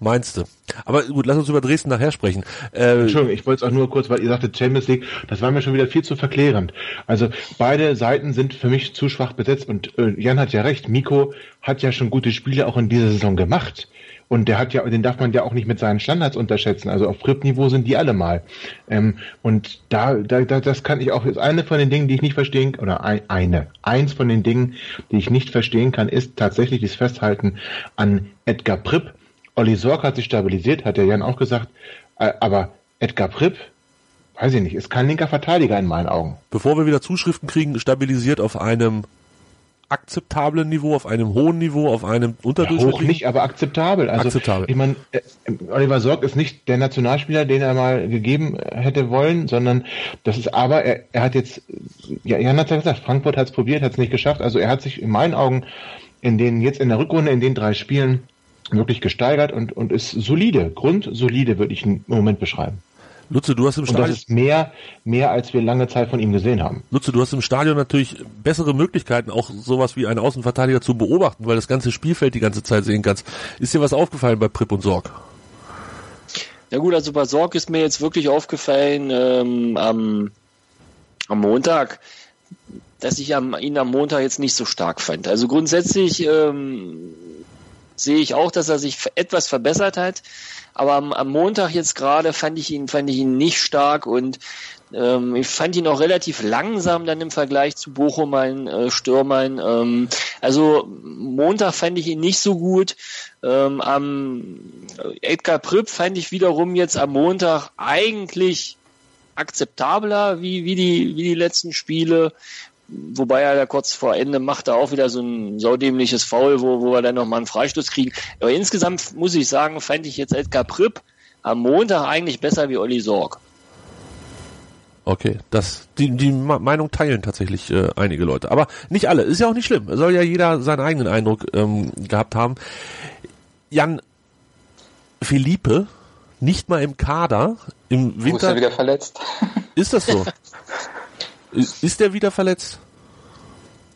Meinst du? Aber gut, lass uns über Dresden nachher sprechen. Äh, Entschuldigung, ich wollte es auch nur kurz, weil ihr sagtet Champions League, das war mir schon wieder viel zu verklärend. Also beide Seiten sind für mich zu schwach besetzt und äh, Jan hat ja recht, Miko hat ja schon gute Spiele auch in dieser Saison gemacht. Und der hat ja, den darf man ja auch nicht mit seinen Standards unterschätzen. Also auf Prip-Niveau sind die alle mal. Ähm, und da, da, da, das kann ich auch, ist eine von den Dingen, die ich nicht verstehen, oder ein, eine, eins von den Dingen, die ich nicht verstehen kann, ist tatsächlich das Festhalten an Edgar Pripp Olli Sorg hat sich stabilisiert, hat der Jan auch gesagt, äh, aber Edgar Pripp, weiß ich nicht, ist kein linker Verteidiger in meinen Augen. Bevor wir wieder Zuschriften kriegen, stabilisiert auf einem akzeptablen Niveau, auf einem hohen Niveau, auf einem unterdurchschnittlichen? Ja, hoch nicht, aber akzeptabel. Also, akzeptabel. Ich meine, äh, Oliver Sorg ist nicht der Nationalspieler, den er mal gegeben hätte wollen, sondern das ist aber, er, er hat jetzt, ja, Jan hat ja gesagt, Frankfurt hat es probiert, hat es nicht geschafft. Also er hat sich in meinen Augen in den, jetzt in der Rückrunde, in den drei Spielen wirklich gesteigert und, und ist solide, grundsolide würde ich im Moment beschreiben. Lutze, du hast im Stadion. Und das ist mehr, mehr als wir lange Zeit von ihm gesehen haben. Lutze, du hast im Stadion natürlich bessere Möglichkeiten, auch sowas wie einen Außenverteidiger zu beobachten, weil das ganze Spielfeld die ganze Zeit sehen kannst. Ist dir was aufgefallen bei Pripp und Sorg? Ja gut, also bei Sorg ist mir jetzt wirklich aufgefallen ähm, am, am Montag, dass ich am, ihn am Montag jetzt nicht so stark fand. Also grundsätzlich ähm, sehe ich auch, dass er sich etwas verbessert hat. Aber am, am Montag jetzt gerade fand ich ihn, fand ich ihn nicht stark und ähm, ich fand ihn auch relativ langsam dann im Vergleich zu Bochum, mein äh, Stürmern. Ähm, also Montag fand ich ihn nicht so gut. Ähm, am Edgar Pripp fand ich wiederum jetzt am Montag eigentlich akzeptabler wie, wie, die, wie die letzten Spiele. Wobei er da kurz vor Ende macht er auch wieder so ein saudämliches Foul, wo, wo wir dann nochmal einen Freistoß kriegen. Aber insgesamt muss ich sagen, fand ich jetzt Edgar Pripp am Montag eigentlich besser wie Olli Sorg. Okay, das die die Meinung teilen tatsächlich äh, einige Leute, aber nicht alle. Ist ja auch nicht schlimm. Soll ja jeder seinen eigenen Eindruck ähm, gehabt haben. Jan Philippe nicht mal im Kader im Winter. Ist er wieder verletzt? Ist das so? Ist der wieder verletzt?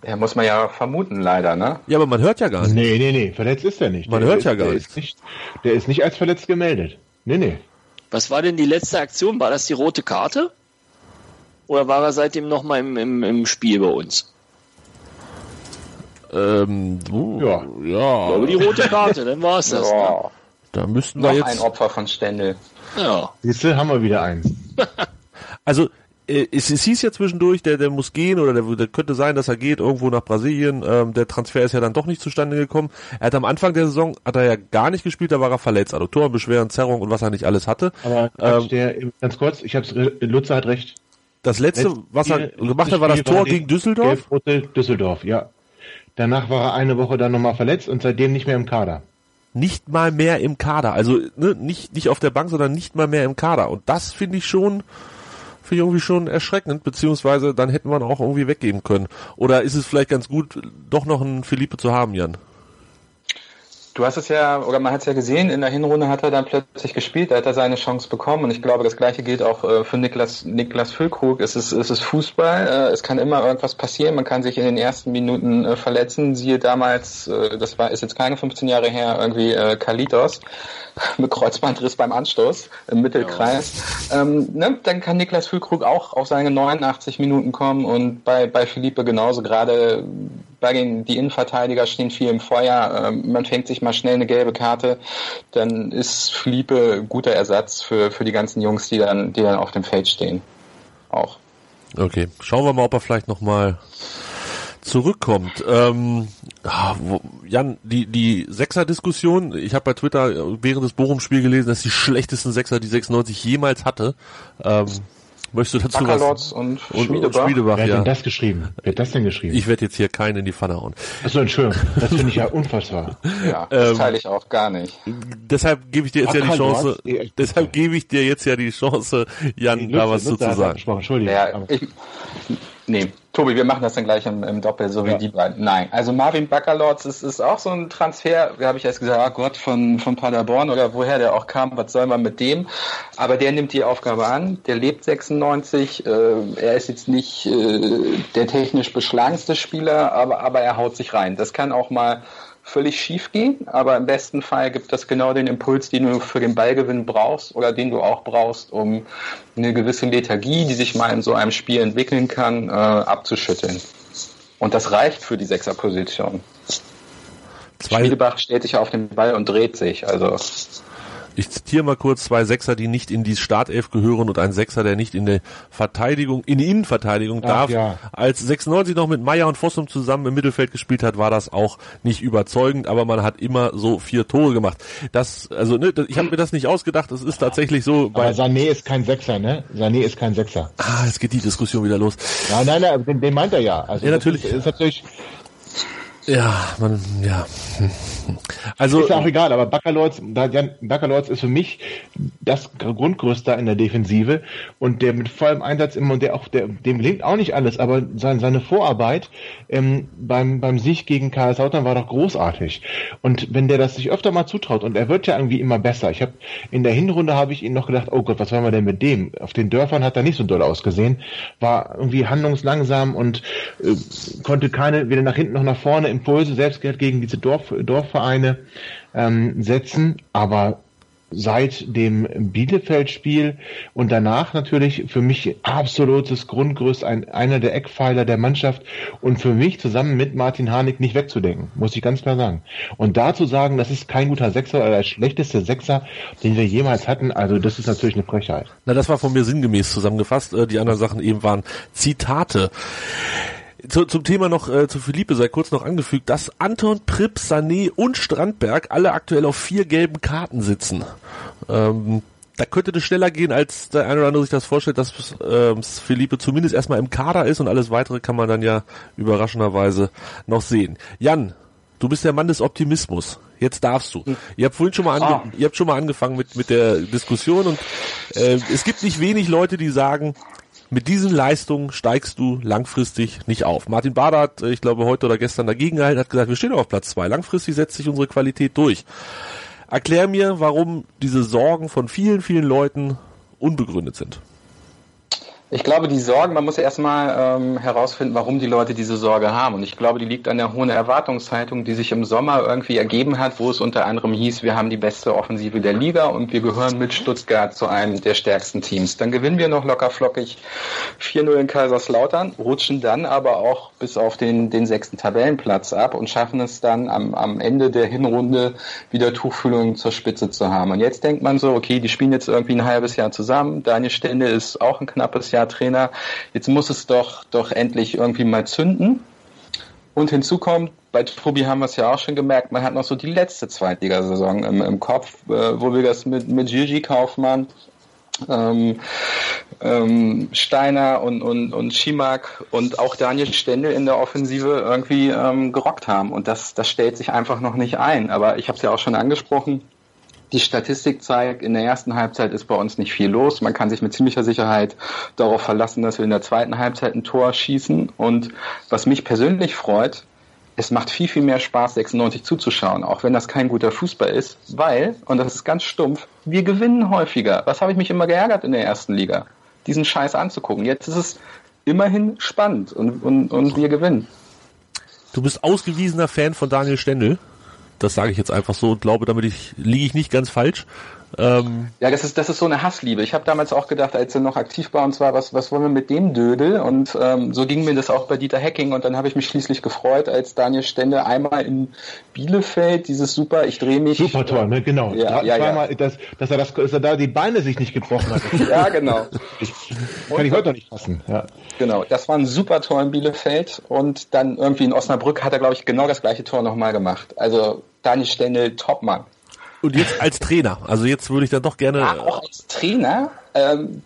Ja, muss man ja vermuten, leider, ne? Ja, aber man hört ja gar nicht. Nee, nee, nee, verletzt ist er nicht. Man der hört ist, ja gar der nicht. Ist nicht. Der ist nicht als verletzt gemeldet. Nee, nee. Was war denn die letzte Aktion? War das die rote Karte? Oder war er seitdem nochmal im, im, im Spiel bei uns? Ähm, uh, ja. ja. Aber die rote Karte, dann war es das. Ja. Ne? Da müssten wir Noch jetzt... ein Opfer von Stendel. Ja. Siehst du, haben wir wieder einen. also, es, es hieß ja zwischendurch, der, der muss gehen oder der, der könnte sein, dass er geht irgendwo nach Brasilien. Ähm, der Transfer ist ja dann doch nicht zustande gekommen. Er hat am Anfang der Saison hat er ja gar nicht gespielt, da war er verletzt. Adduktorenbeschwerden, Zerrung und was er nicht alles hatte. Aber ähm, der, ganz kurz, ich hab's, Lutzer hat recht. Das letzte, Letzt, was er gemacht hat, war das Tor war gegen Düsseldorf? Düsseldorf, ja. Danach war er eine Woche dann nochmal verletzt und seitdem nicht mehr im Kader. Nicht mal mehr im Kader. Also ne, nicht, nicht auf der Bank, sondern nicht mal mehr im Kader. Und das finde ich schon finde ich irgendwie schon erschreckend, beziehungsweise dann hätten wir ihn auch irgendwie weggeben können. Oder ist es vielleicht ganz gut, doch noch einen Philippe zu haben, Jan? Du hast es ja, oder man hat es ja gesehen, in der Hinrunde hat er dann plötzlich gespielt, da hat er seine Chance bekommen und ich glaube, das gleiche gilt auch äh, für Niklas, Niklas Füllkrug. Es ist, es ist Fußball, äh, es kann immer irgendwas passieren, man kann sich in den ersten Minuten äh, verletzen, siehe damals, das war, ist jetzt keine 15 Jahre her, irgendwie Kalitos mit Kreuzbandriss beim Anstoß im Mittelkreis. Ja. Ähm, ne, dann kann Niklas Füllkrug auch auf seine 89 Minuten kommen und bei, bei Philippe genauso, gerade bei den die Innenverteidiger stehen viel im Feuer. Ähm, man fängt sich mal schnell eine gelbe Karte, dann ist Felipe guter Ersatz für, für die ganzen Jungs, die dann, die dann auf dem Feld stehen. Auch. Okay, schauen wir mal, ob er vielleicht nochmal zurückkommt. Ähm, ah, Jan, die, die Sechser-Diskussion, ich habe bei Twitter während des Bochum-Spiels gelesen, dass die schlechtesten Sechser, die 96 jemals hatte. Ähm, Möchtest du dazu was? und Schmiedebach. Und Schmiedebach Wer hat ja. denn das geschrieben? Wer hat das denn geschrieben? Ich werde jetzt hier keinen in die Pfanne hauen. Achso, Entschuldigung. Das finde ich ja unfassbar. Ja, das ähm, teile ich auch gar nicht. Deshalb gebe ich dir jetzt Ach, ja die Chance, deshalb gebe ich dir jetzt ja die Chance, Jan, da was zu sagen. Entschuldigung. Ja, ich, nee, Tobi, wir machen das dann gleich im, im Doppel, so wie ja. die beiden. Nein, also Marvin Baccalords ist, ist auch so ein Transfer, wie habe ich erst gesagt, oh Gott, von, von Paderborn oder woher der auch kam, was soll man mit dem? Aber der nimmt die Aufgabe an, der lebt 96, äh, er ist jetzt nicht äh, der technisch beschlagenste Spieler, aber, aber er haut sich rein. Das kann auch mal völlig schief gehen, aber im besten Fall gibt das genau den Impuls, den du für den Ballgewinn brauchst oder den du auch brauchst, um eine gewisse Lethargie, die sich mal in so einem Spiel entwickeln kann, äh, abzuschütteln. Und das reicht für die Sechserposition. Schmiedebach stellt sich auf den Ball und dreht sich, also ich zitiere mal kurz zwei Sechser, die nicht in die Startelf gehören und ein Sechser, der nicht in der Verteidigung, in die Innenverteidigung Ach, darf. Ja. Als 96 noch mit Meier und Fossum zusammen im Mittelfeld gespielt hat, war das auch nicht überzeugend, aber man hat immer so vier Tore gemacht. Das, also, ne, ich habe mir das nicht ausgedacht, es ist tatsächlich so. Bei aber Sané ist kein Sechser, ne? Sané ist kein Sechser. Ah, jetzt geht die Diskussion wieder los. Ja, nein, nein, den, den meint er ja. Also ja, natürlich. Ist, ist natürlich ja, man, ja. Also ist ja auch egal, aber Baccalords, Baccalords ist für mich das Grundgerüst in der Defensive und der mit vollem Einsatz immer und der auch, der, dem gelingt auch nicht alles, aber sein, seine Vorarbeit ähm, beim, beim Sieg gegen Kaiserslautern war doch großartig. Und wenn der das sich öfter mal zutraut und er wird ja irgendwie immer besser. Ich habe in der Hinrunde habe ich ihn noch gedacht, oh Gott, was wollen wir denn mit dem? Auf den Dörfern hat er nicht so doll ausgesehen, war irgendwie handlungslangsam und äh, konnte keine weder nach hinten noch nach vorne Impulse selbst gegen diese Dorf, Dorfvereine ähm, setzen, aber seit dem Bielefeld-Spiel und danach natürlich für mich absolutes Grundgerüst, ein, einer der Eckpfeiler der Mannschaft und für mich zusammen mit Martin Harnik nicht wegzudenken, muss ich ganz klar sagen. Und dazu sagen, das ist kein guter Sechser oder der schlechteste Sechser, den wir jemals hatten, also das ist natürlich eine Frechheit. Na, das war von mir sinngemäß zusammengefasst. Äh, die anderen Sachen eben waren Zitate. Zu, zum Thema noch äh, zu Philippe sei kurz noch angefügt, dass Anton Pripp, Sané und Strandberg alle aktuell auf vier gelben Karten sitzen. Ähm, da könnte das schneller gehen, als der eine oder andere sich das vorstellt, dass ähm, Philippe zumindest erstmal im Kader ist und alles weitere kann man dann ja überraschenderweise noch sehen. Jan, du bist der Mann des Optimismus. Jetzt darfst du. Ihr habt vorhin schon mal, ah. ihr habt schon mal angefangen mit mit der Diskussion und äh, es gibt nicht wenig Leute, die sagen, mit diesen Leistungen steigst du langfristig nicht auf. Martin Bader hat, äh, ich glaube, heute oder gestern dagegen gehalten, hat gesagt, wir stehen auf Platz zwei. Langfristig setzt sich unsere Qualität durch. Erklär mir, warum diese Sorgen von vielen, vielen Leuten unbegründet sind. Ich glaube, die Sorgen, man muss ja erstmal ähm, herausfinden, warum die Leute diese Sorge haben. Und ich glaube, die liegt an der hohen Erwartungshaltung, die sich im Sommer irgendwie ergeben hat, wo es unter anderem hieß, wir haben die beste Offensive der Liga und wir gehören mit Stuttgart zu einem der stärksten Teams. Dann gewinnen wir noch locker flockig 4-0 in Kaiserslautern, rutschen dann aber auch bis auf den, den sechsten Tabellenplatz ab und schaffen es dann am, am Ende der Hinrunde wieder Tuchfühlung zur Spitze zu haben. Und jetzt denkt man so, okay, die spielen jetzt irgendwie ein halbes Jahr zusammen. Deine Stände ist auch ein knappes Jahr Jahr Trainer. Jetzt muss es doch, doch endlich irgendwie mal zünden. Und hinzu kommt, bei Tobi haben wir es ja auch schon gemerkt, man hat noch so die letzte Zweitligasaison im, im Kopf, äh, wo wir das mit, mit Gigi Kaufmann, ähm, ähm, Steiner und, und, und Schimak und auch Daniel Stendel in der Offensive irgendwie ähm, gerockt haben. Und das, das stellt sich einfach noch nicht ein. Aber ich habe es ja auch schon angesprochen, die Statistik zeigt, in der ersten Halbzeit ist bei uns nicht viel los. Man kann sich mit ziemlicher Sicherheit darauf verlassen, dass wir in der zweiten Halbzeit ein Tor schießen. Und was mich persönlich freut, es macht viel, viel mehr Spaß, 96 zuzuschauen, auch wenn das kein guter Fußball ist, weil, und das ist ganz stumpf, wir gewinnen häufiger. Was habe ich mich immer geärgert in der ersten Liga? Diesen Scheiß anzugucken. Jetzt ist es immerhin spannend und, und, und wir gewinnen. Du bist ausgewiesener Fan von Daniel Stendel. Das sage ich jetzt einfach so und glaube, damit ich, liege ich nicht ganz falsch. Ähm, ja, das ist, das ist so eine Hassliebe. Ich habe damals auch gedacht, als er noch aktiv bei uns war, was, was wollen wir mit dem Dödel? Und ähm, so ging mir das auch bei Dieter Hecking und dann habe ich mich schließlich gefreut, als Daniel Stende einmal in Bielefeld, dieses super, ich drehe mich. Super toll, ne? genau. Ja, ja, ja. Mal, dass, dass, er das, dass er da die Beine sich nicht gebrochen hat. ja, genau. Kann ich heute noch nicht fassen. Ja. Genau, das war ein super Tor in Bielefeld und dann irgendwie in Osnabrück hat er, glaube ich, genau das gleiche Tor nochmal gemacht. Also Daniel Stendel, Topmann. Und jetzt als Trainer. Also jetzt würde ich dann doch gerne. Ja, auch als Trainer. Ähm,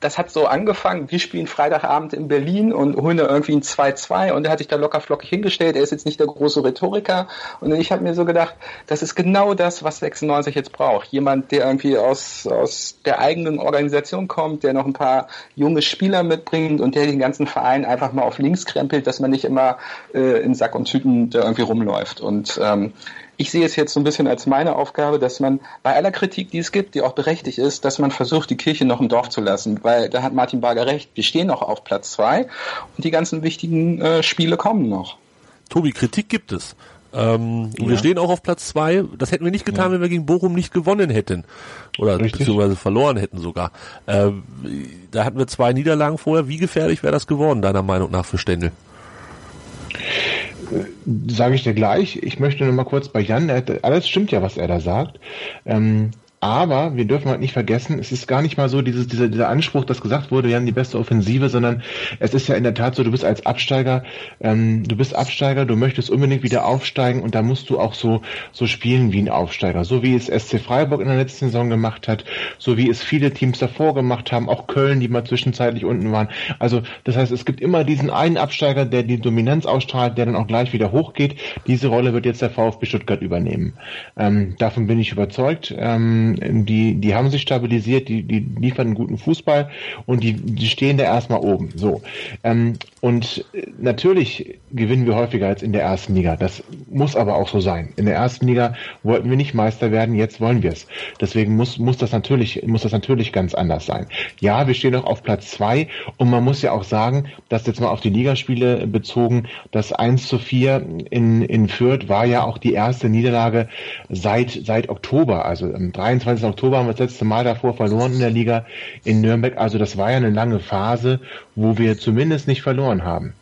das hat so angefangen, wir spielen Freitagabend in Berlin und holen da irgendwie ein 2-2 und er hat sich da locker flockig hingestellt, er ist jetzt nicht der große Rhetoriker und ich habe mir so gedacht, das ist genau das, was 96 jetzt braucht. Jemand, der irgendwie aus, aus der eigenen Organisation kommt, der noch ein paar junge Spieler mitbringt und der den ganzen Verein einfach mal auf links krempelt, dass man nicht immer äh, in Sack und Tüten da irgendwie rumläuft und ähm, ich sehe es jetzt so ein bisschen als meine Aufgabe, dass man bei aller Kritik, die es gibt, die auch berechtigt ist, dass man versucht, die Kirche noch im Dorf zu lassen, weil da hat Martin Barger recht. Wir stehen noch auf Platz zwei und die ganzen wichtigen äh, Spiele kommen noch. Tobi, Kritik gibt es. Ähm, ja. Wir stehen auch auf Platz zwei. Das hätten wir nicht getan, ja. wenn wir gegen Bochum nicht gewonnen hätten. Oder Richtig. beziehungsweise verloren hätten sogar. Ähm, da hatten wir zwei Niederlagen vorher. Wie gefährlich wäre das geworden, deiner Meinung nach, für Stendel? Sage ich dir gleich. Ich möchte nur mal kurz bei Jan, alles stimmt ja, was er da sagt. Ähm, aber wir dürfen halt nicht vergessen, es ist gar nicht mal so dieses, dieser, dieser Anspruch, dass gesagt wurde, wir haben die beste Offensive, sondern es ist ja in der Tat so, du bist als Absteiger, ähm, du bist Absteiger, du möchtest unbedingt wieder aufsteigen und da musst du auch so, so spielen wie ein Aufsteiger. So wie es SC Freiburg in der letzten Saison gemacht hat, so wie es viele Teams davor gemacht haben, auch Köln, die mal zwischenzeitlich unten waren. Also das heißt, es gibt immer diesen einen Absteiger, der die Dominanz ausstrahlt, der dann auch gleich wieder hochgeht. Diese Rolle wird jetzt der VfB Stuttgart übernehmen. Ähm, davon bin ich überzeugt. Ähm, die, die haben sich stabilisiert, die, die liefern einen guten Fußball und die, die stehen da erstmal oben. So. Ähm, und natürlich gewinnen wir häufiger als in der ersten Liga. Das muss aber auch so sein. In der ersten Liga wollten wir nicht Meister werden, jetzt wollen wir es. Deswegen muss, muss das natürlich, muss das natürlich ganz anders sein. Ja, wir stehen noch auf Platz zwei und man muss ja auch sagen, dass jetzt mal auf die Ligaspiele bezogen, das 1 zu 4 in, in Fürth war ja auch die erste Niederlage seit, seit Oktober, also am 23 23. Oktober haben wir das letzte Mal davor verloren in der Liga in Nürnberg. Also das war ja eine lange Phase, wo wir zumindest nicht verloren haben.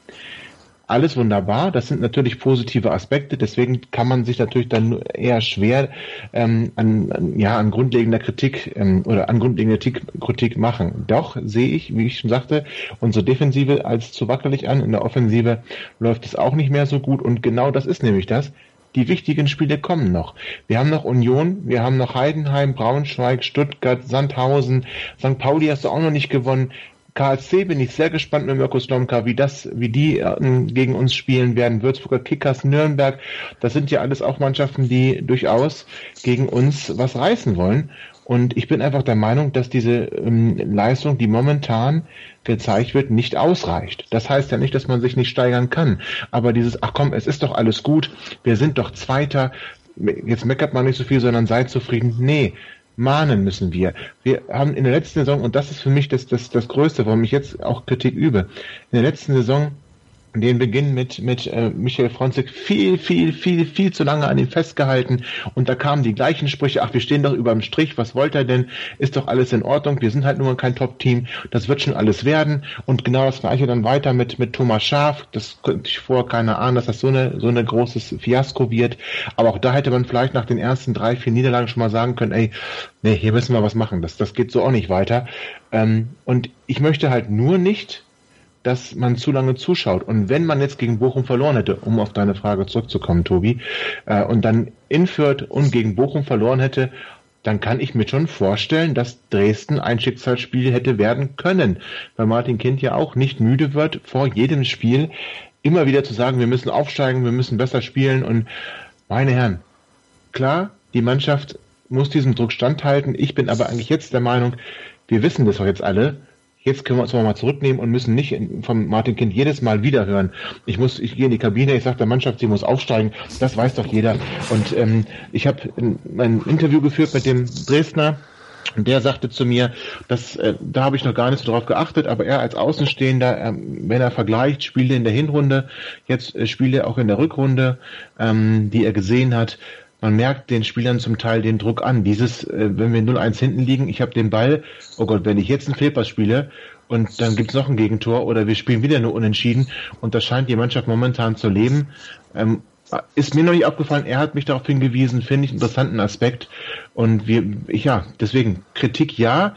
Alles wunderbar, das sind natürlich positive Aspekte, deswegen kann man sich natürlich dann eher schwer ähm, an, an, ja, an grundlegender Kritik ähm, oder an grundlegender Kritik machen. Doch sehe ich, wie ich schon sagte, unsere Defensive als zu wackelig an, in der Offensive läuft es auch nicht mehr so gut und genau das ist nämlich das. Die wichtigen Spiele kommen noch. Wir haben noch Union, wir haben noch Heidenheim, Braunschweig, Stuttgart, Sandhausen, St. Pauli hast du auch noch nicht gewonnen. KSC bin ich sehr gespannt mit Mirko Slomka, wie das, wie die äh, gegen uns spielen werden. Würzburger Kickers, Nürnberg, das sind ja alles auch Mannschaften, die durchaus gegen uns was reißen wollen. Und ich bin einfach der Meinung, dass diese ähm, Leistung, die momentan gezeigt wird, nicht ausreicht. Das heißt ja nicht, dass man sich nicht steigern kann. Aber dieses, ach komm, es ist doch alles gut, wir sind doch Zweiter, jetzt meckert man nicht so viel, sondern seid zufrieden. Nee, mahnen müssen wir. Wir haben in der letzten Saison, und das ist für mich das, das, das Größte, warum ich jetzt auch Kritik übe, in der letzten Saison den Beginn mit, mit äh, Michael Fronzek viel, viel, viel, viel zu lange an ihm festgehalten. Und da kamen die gleichen Sprüche, ach, wir stehen doch über dem Strich, was wollt er denn? Ist doch alles in Ordnung, wir sind halt nur kein Top-Team, das wird schon alles werden. Und genau das gleiche dann weiter mit, mit Thomas Schaf, das könnte ich vorher keine Ahnung, dass das so eine, so eine großes Fiasko wird, aber auch da hätte man vielleicht nach den ersten drei, vier Niederlagen schon mal sagen können, ey, nee, hier müssen wir was machen, das, das geht so auch nicht weiter. Ähm, und ich möchte halt nur nicht dass man zu lange zuschaut. Und wenn man jetzt gegen Bochum verloren hätte, um auf deine Frage zurückzukommen, Tobi, äh, und dann in Fürth und gegen Bochum verloren hätte, dann kann ich mir schon vorstellen, dass Dresden ein Schicksalsspiel hätte werden können, weil Martin Kind ja auch nicht müde wird, vor jedem Spiel immer wieder zu sagen, wir müssen aufsteigen, wir müssen besser spielen und meine Herren, klar, die Mannschaft muss diesem Druck standhalten. Ich bin aber eigentlich jetzt der Meinung, wir wissen das doch jetzt alle, jetzt können wir uns mal zurücknehmen und müssen nicht vom Martin Kind jedes Mal wieder hören. Ich muss, ich gehe in die Kabine, ich sage der Mannschaft, sie muss aufsteigen. Das weiß doch jeder. Und ähm, ich habe ein Interview geführt mit dem Dresdner und der sagte zu mir, dass äh, da habe ich noch gar nicht so drauf geachtet, aber er als Außenstehender, äh, wenn er vergleicht, Spiele in der Hinrunde, jetzt äh, Spiele auch in der Rückrunde, ähm, die er gesehen hat, man merkt den Spielern zum Teil den Druck an. Dieses, äh, wenn wir 0-1 hinten liegen, ich habe den Ball, oh Gott, wenn ich jetzt einen Fehlpass spiele und dann gibt's noch ein Gegentor oder wir spielen wieder nur unentschieden und das scheint die Mannschaft momentan zu leben. Ähm, ist mir noch nicht aufgefallen, er hat mich darauf hingewiesen, finde ich einen interessanten Aspekt. Und wir, ja, deswegen Kritik ja,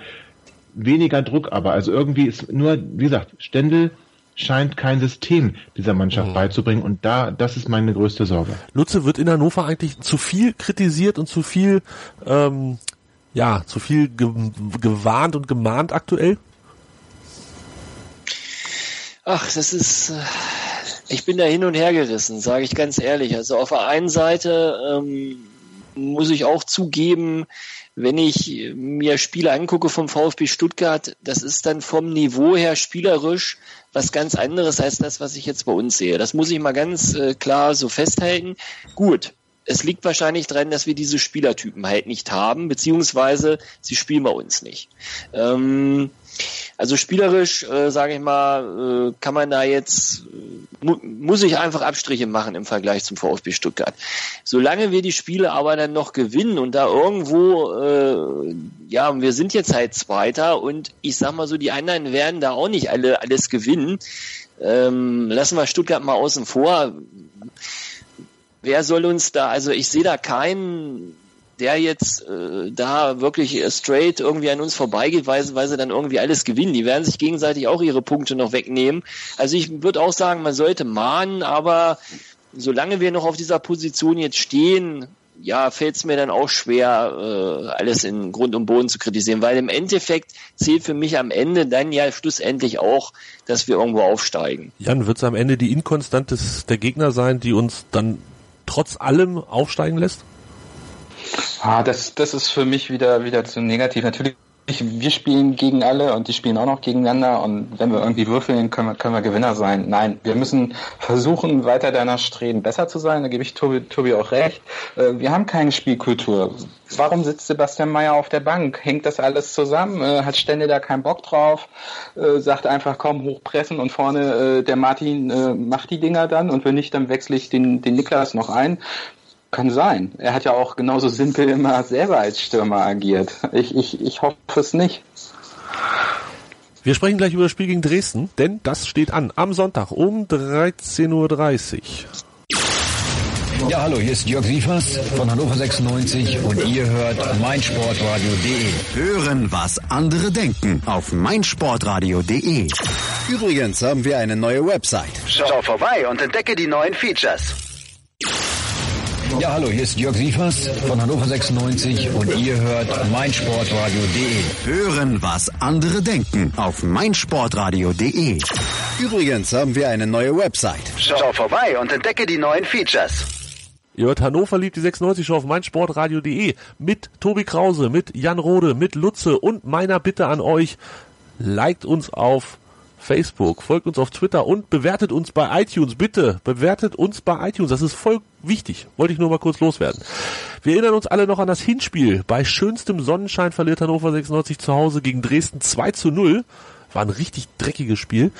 weniger Druck aber. Also irgendwie ist nur, wie gesagt, Stendel scheint kein System dieser Mannschaft mhm. beizubringen und da, das ist meine größte Sorge. Lutze wird in Hannover eigentlich zu viel kritisiert und zu viel, ähm, ja, zu viel ge gewarnt und gemahnt aktuell? Ach, das ist, äh, ich bin da hin und her gerissen, sage ich ganz ehrlich. Also auf der einen Seite ähm, muss ich auch zugeben, wenn ich mir Spiele angucke vom VfB Stuttgart, das ist dann vom Niveau her spielerisch was ganz anderes als das, was ich jetzt bei uns sehe. Das muss ich mal ganz äh, klar so festhalten. Gut, es liegt wahrscheinlich daran, dass wir diese Spielertypen halt nicht haben, beziehungsweise sie spielen bei uns nicht. Ähm, also spielerisch, äh, sage ich mal, äh, kann man da jetzt, äh, mu muss ich einfach Abstriche machen im Vergleich zum VfB Stuttgart. Solange wir die Spiele aber dann noch gewinnen und da irgendwo, äh, ja, wir sind jetzt halt Zweiter und ich sag mal so, die anderen werden da auch nicht alle alles gewinnen. Ähm, lassen wir Stuttgart mal außen vor. Wer soll uns da, also ich sehe da keinen der jetzt äh, da wirklich straight irgendwie an uns vorbeigeht, weil, weil sie dann irgendwie alles gewinnen. Die werden sich gegenseitig auch ihre Punkte noch wegnehmen. Also ich würde auch sagen, man sollte mahnen, aber solange wir noch auf dieser Position jetzt stehen, ja, fällt es mir dann auch schwer, äh, alles in Grund und Boden zu kritisieren, weil im Endeffekt zählt für mich am Ende dann ja schlussendlich auch, dass wir irgendwo aufsteigen. Jan, wird es am Ende die Inkonstanz der Gegner sein, die uns dann trotz allem aufsteigen lässt? Ah, das, das ist für mich wieder, wieder zu negativ. Natürlich, wir spielen gegen alle und die spielen auch noch gegeneinander und wenn wir irgendwie würfeln, können wir, können wir Gewinner sein. Nein, wir müssen versuchen, weiter danach streben, besser zu sein. Da gebe ich Tobi, Tobi auch recht. Äh, wir haben keine Spielkultur. Warum sitzt Sebastian Mayer auf der Bank? Hängt das alles zusammen? Äh, hat Stände da keinen Bock drauf? Äh, sagt einfach, komm, hochpressen und vorne der Martin macht die Dinger dann und wenn nicht, dann wechsle ich den, den Niklas noch ein. Kann sein. Er hat ja auch genauso simpel immer selber als Stürmer agiert. Ich, ich, ich hoffe es nicht. Wir sprechen gleich über das Spiel gegen Dresden, denn das steht an am Sonntag um 13.30 Uhr. Ja, hallo, hier ist Jörg Sievers von Hannover 96 und ihr hört meinsportradio.de. Hören, was andere denken auf meinsportradio.de. Übrigens haben wir eine neue Website. Schau vorbei und entdecke die neuen Features. Ja, hallo, hier ist Jörg Sievers von Hannover 96 und ihr hört meinsportradio.de. Hören, was andere denken auf meinsportradio.de. Übrigens haben wir eine neue Website. Schau vorbei und entdecke die neuen Features. Ihr hört Hannover liebt die 96 Show auf meinsportradio.de mit Tobi Krause, mit Jan Rode, mit Lutze und meiner Bitte an euch, liked uns auf Facebook, folgt uns auf Twitter und bewertet uns bei iTunes. Bitte bewertet uns bei iTunes. Das ist voll wichtig. Wollte ich nur mal kurz loswerden. Wir erinnern uns alle noch an das Hinspiel. Bei schönstem Sonnenschein verliert Hannover 96 zu Hause gegen Dresden 2 zu 0. War ein richtig dreckiges Spiel.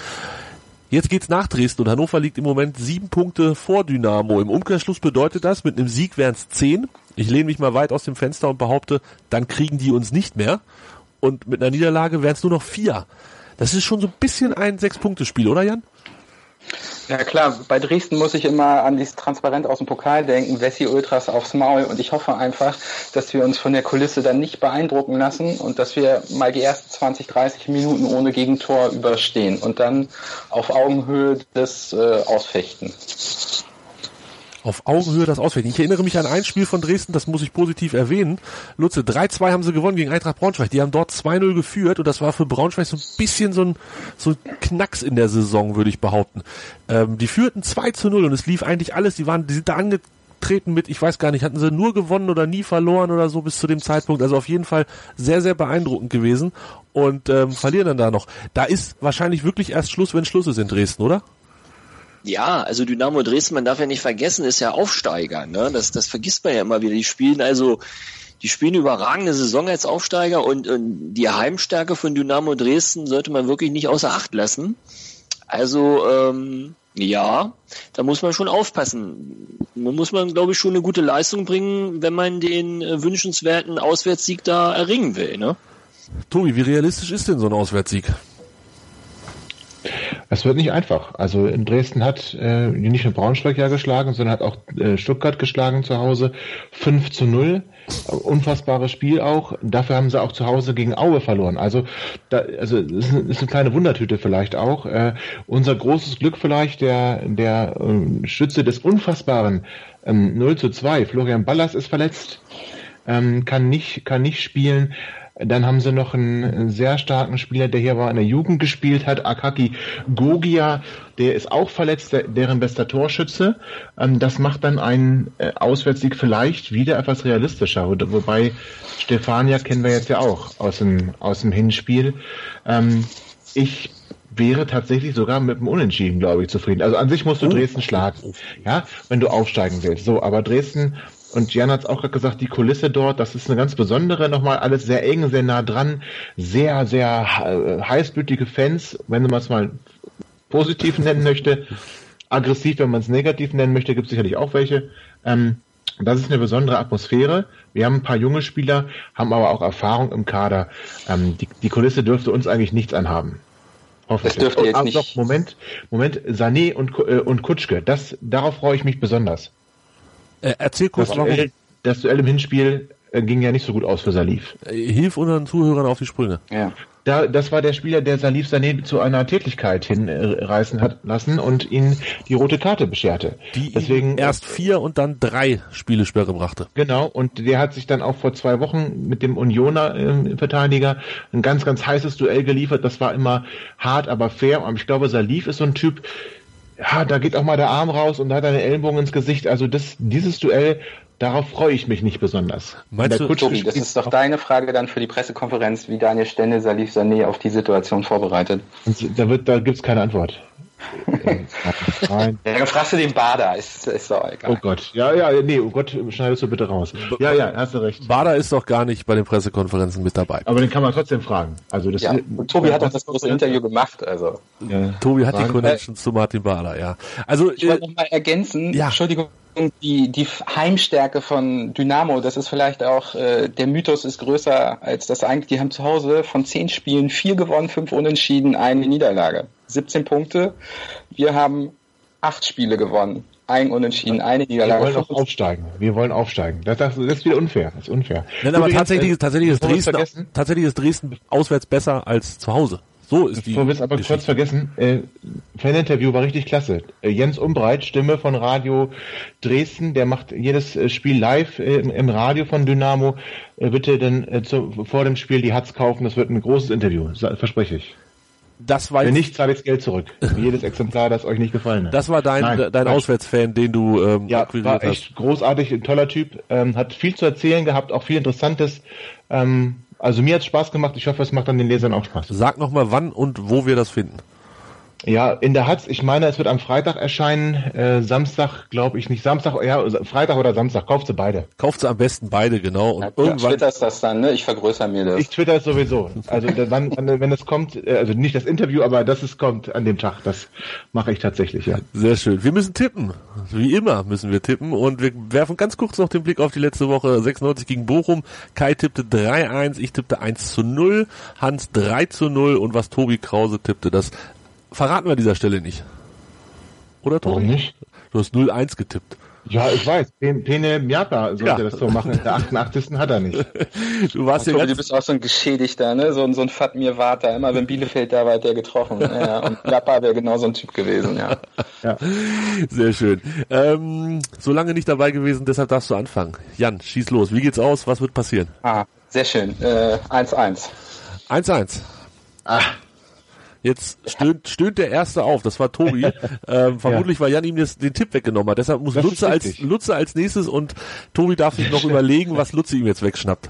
Jetzt geht's nach Dresden und Hannover liegt im Moment sieben Punkte vor Dynamo. Im Umkehrschluss bedeutet das, mit einem Sieg wären es zehn. Ich lehne mich mal weit aus dem Fenster und behaupte, dann kriegen die uns nicht mehr. Und mit einer Niederlage wären es nur noch vier. Das ist schon so ein bisschen ein Sechs-Punkte-Spiel, oder Jan? Ja klar, bei Dresden muss ich immer an dieses Transparent aus dem Pokal denken, Wessi Ultras aufs Maul. Und ich hoffe einfach, dass wir uns von der Kulisse dann nicht beeindrucken lassen und dass wir mal die ersten 20, 30 Minuten ohne Gegentor überstehen und dann auf Augenhöhe das äh, ausfechten auf Augenhöhe das ausfällt. Ich erinnere mich an ein Spiel von Dresden, das muss ich positiv erwähnen. Lutze, 3-2 haben sie gewonnen gegen Eintracht Braunschweig. Die haben dort 2-0 geführt und das war für Braunschweig so ein bisschen so ein, so ein Knacks in der Saison, würde ich behaupten. Ähm, die führten 2 0 und es lief eigentlich alles. Die waren, die sind da ange Auftreten mit, ich weiß gar nicht, hatten sie nur gewonnen oder nie verloren oder so bis zu dem Zeitpunkt. Also auf jeden Fall sehr, sehr beeindruckend gewesen und ähm, verlieren dann da noch. Da ist wahrscheinlich wirklich erst Schluss, wenn Schluss ist in Dresden, oder? Ja, also Dynamo Dresden, man darf ja nicht vergessen, ist ja Aufsteiger. Ne? Das, das vergisst man ja immer wieder. Die spielen also, die spielen überragende Saison als Aufsteiger und, und die Heimstärke von Dynamo Dresden sollte man wirklich nicht außer Acht lassen. Also ähm, ja, da muss man schon aufpassen. Man muss man, glaube ich, schon eine gute Leistung bringen, wenn man den äh, wünschenswerten Auswärtssieg da erringen will. Ne? Tobi, wie realistisch ist denn so ein Auswärtssieg? Es wird nicht einfach. Also in Dresden hat äh, nicht nur Braunschweig ja geschlagen, sondern hat auch äh, Stuttgart geschlagen zu Hause. 5 zu 0. Unfassbares Spiel auch. Dafür haben sie auch zu Hause gegen Aue verloren. Also, da, also ist, eine, ist eine kleine Wundertüte vielleicht auch. Äh, unser großes Glück vielleicht, der, der äh, Schütze des Unfassbaren ähm, 0 zu 2. Florian Ballas ist verletzt, ähm, kann nicht, kann nicht spielen. Dann haben sie noch einen sehr starken Spieler, der hier war in der Jugend gespielt hat, Akaki Gogia, der ist auch verletzt, der, deren bester Torschütze. Ähm, das macht dann einen äh, Auswärtssieg vielleicht wieder etwas realistischer, wobei Stefania kennen wir jetzt ja auch aus dem, aus dem Hinspiel. Ähm, ich wäre tatsächlich sogar mit dem Unentschieden, glaube ich, zufrieden. Also an sich musst du Dresden schlagen, ja, wenn du aufsteigen willst. So, aber Dresden und Jan hat es auch gerade gesagt, die Kulisse dort, das ist eine ganz besondere, nochmal alles sehr eng, sehr nah dran, sehr, sehr äh, heißblütige Fans, wenn man es mal positiv nennen möchte. Aggressiv, wenn man es negativ nennen möchte, gibt es sicherlich auch welche. Ähm, das ist eine besondere Atmosphäre. Wir haben ein paar junge Spieler, haben aber auch Erfahrung im Kader. Ähm, die, die Kulisse dürfte uns eigentlich nichts anhaben. Hoffentlich. Das dürfte jetzt oh, nicht. Doch, Moment, Moment, Sané und, äh, und Kutschke, das, darauf freue ich mich besonders. Äh, erzähl kurz, das Duell, das Duell im Hinspiel äh, ging ja nicht so gut aus für Salif. Äh, hilf unseren Zuhörern auf die Sprünge. Ja. Da, das war der Spieler, der Salif Sané zu einer Tätigkeit hinreißen hat lassen und ihn die rote Karte bescherte. Die Deswegen erst vier und dann drei Spielesperre brachte. Genau, und der hat sich dann auch vor zwei Wochen mit dem Unioner äh, Verteidiger ein ganz, ganz heißes Duell geliefert. Das war immer hart, aber fair. Und ich glaube, Salif ist so ein Typ, ja, da geht auch mal der Arm raus und da hat er eine Ellenbogen ins Gesicht. Also das, dieses Duell, darauf freue ich mich nicht besonders. Meinst du, Tobi, das ist doch deine Frage dann für die Pressekonferenz, wie Daniel Stende Salif Sané auf die Situation vorbereitet. Und da wird, da gibt's keine Antwort. Nein. Ja, dann fragst du den Bader, ist, ist doch egal. Oh Gott, ja, ja, nee, oh Gott, schneidest du bitte raus. Ja, ja, hast du recht. Bader ist doch gar nicht bei den Pressekonferenzen mit dabei. Aber den kann man trotzdem fragen. Also das ja, Tobi hat doch das große Interview gemacht, also. Ja. Tobi hat die Connections zu Martin Bader, ja. Also, ich wollte äh, noch mal ergänzen, ja. Entschuldigung, die, die Heimstärke von Dynamo, das ist vielleicht auch, äh, der Mythos ist größer als das eigentlich. Die haben zu Hause von zehn Spielen vier gewonnen, fünf unentschieden, eine Niederlage. 17 Punkte. Wir haben acht Spiele gewonnen. Ein Unentschieden, eine Niederlage. Wir wollen auch aufsteigen. Wir wollen aufsteigen. Das, das, das ist wieder unfair. Das ist unfair. Nein, aber tatsächlich, äh, tatsächlich, ist Dresden, tatsächlich ist Dresden auswärts besser als zu Hause. So ist die. Du wirst aber Geschichte. kurz vergessen, äh, Faninterview war richtig klasse. Äh, Jens Umbreit, Stimme von Radio Dresden, der macht jedes äh, Spiel live äh, im Radio von Dynamo. Äh, bitte dann äh, zu, vor dem Spiel die Hats kaufen, das wird ein großes Interview, verspreche ich. Das war Wenn nicht, zahle ich das Geld zurück. Jedes Exemplar, das euch nicht gefallen hat. Das war dein, Nein, dein Auswärtsfan, den du ähm, Ja, war echt hast. großartig, ein toller Typ. Ähm, hat viel zu erzählen gehabt, auch viel Interessantes. Ähm, also mir hat Spaß gemacht. Ich hoffe, es macht dann den Lesern auch Spaß. Sag nochmal, wann und wo wir das finden. Ja, in der Hatz, ich meine, es wird am Freitag erscheinen. Äh, Samstag, glaube ich nicht. Samstag, ja, Freitag oder Samstag. Kauft sie beide. Kauft sie am besten beide, genau. Und ja, irgendwann. twitterst das dann, ne? Ich vergrößere mir das. Ich twitter es sowieso. Also dann, wenn es kommt, äh, also nicht das Interview, aber dass es kommt an dem Tag, das mache ich tatsächlich, ja. Sehr schön. Wir müssen tippen. Wie immer müssen wir tippen. Und wir werfen ganz kurz noch den Blick auf die letzte Woche. 96 gegen Bochum. Kai tippte 3-1, ich tippte 1 zu 0, Hans 3 zu 0 und was Tobi Krause tippte, das verraten wir an dieser Stelle nicht. Oder Tom? Warum nicht? Du hast 0-1 getippt. Ja, ich weiß. Pene Miata sollte ja. das so machen. In der 88. hat er nicht. Du warst ja du bist auch so ein Geschädigter, ne? So, so ein Fatmir Vata. Immer wenn Bielefeld da war, hat der getroffen. Ja, und Miata wäre genau so ein Typ gewesen, ja. ja. Sehr schön. Ähm, so lange nicht dabei gewesen, deshalb darfst du anfangen. Jan, schieß los. Wie geht's aus? Was wird passieren? Ah, sehr schön. 1-1. Äh, 1-1. Ah. Jetzt stöhnt, stöhnt der Erste auf, das war Tobi. ähm, vermutlich, ja. weil Jan ihm das, den Tipp weggenommen hat. Deshalb muss das Lutze als, Lutze als nächstes und Tobi darf sich noch überlegen, was Lutze ihm jetzt wegschnappt.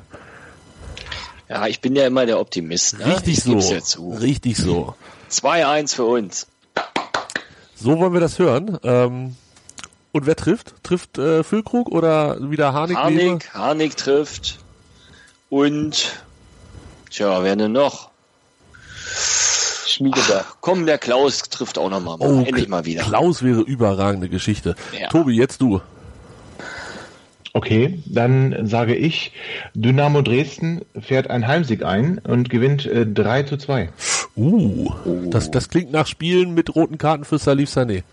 Ja, ich bin ja immer der Optimist. Ne? Richtig ich so. Richtig so. 2-1 für uns. So wollen wir das hören. Ähm, und wer trifft? Trifft äh, Füllkrug oder wieder Harnik? Harnik, Harnik trifft. Und, tja, wer denn noch? Schmiedeberg. Komm, der Klaus trifft auch nochmal. Oh, Endlich mal wieder. Klaus wäre überragende Geschichte. Ja. Tobi, jetzt du. Okay, dann sage ich, Dynamo Dresden fährt einen Heimsieg ein und gewinnt äh, 3 zu 2. Uh, das, das klingt nach Spielen mit roten Karten für Salif Sané.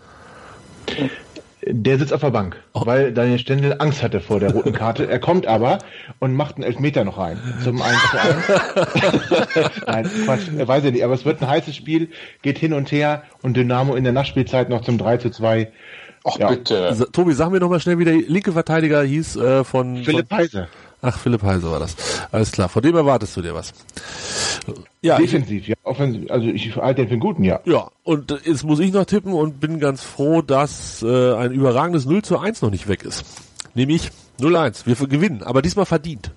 Der sitzt auf der Bank, oh. weil Daniel Stendel Angst hatte vor der roten Karte. Er kommt aber und macht einen Elfmeter noch rein. Zum 1 zu 1. Nein, Quatsch, weiß ich nicht. Aber es wird ein heißes Spiel, geht hin und her und Dynamo in der Nachspielzeit noch zum 3 zu 2. Ach ja. bitte. Tobi, sag mir nochmal schnell, wie der linke Verteidiger hieß äh, von... Philipp Heise. Ach, Philipp Heise war das. Alles klar, von dem erwartest du dir was. Ja, Defensiv, ja. Offensiv, also ich halte den für einen guten, ja. Ja, und jetzt muss ich noch tippen und bin ganz froh, dass äh, ein überragendes 0 zu 1 noch nicht weg ist. Nämlich 0-1. Wir gewinnen, aber diesmal verdient.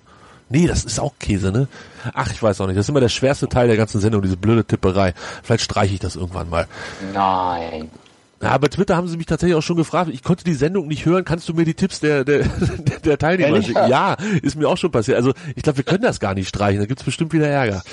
Nee, das ist auch Käse, ne? Ach, ich weiß auch nicht. Das ist immer der schwerste Teil der ganzen Sendung, diese blöde Tipperei. Vielleicht streiche ich das irgendwann mal. Nein. Ja, bei Twitter haben sie mich tatsächlich auch schon gefragt. Ich konnte die Sendung nicht hören. Kannst du mir die Tipps der, der, der Teilnehmer schicken? Ja, ist mir auch schon passiert. Also ich glaube, wir können das gar nicht streichen. Da gibt's bestimmt wieder Ärger.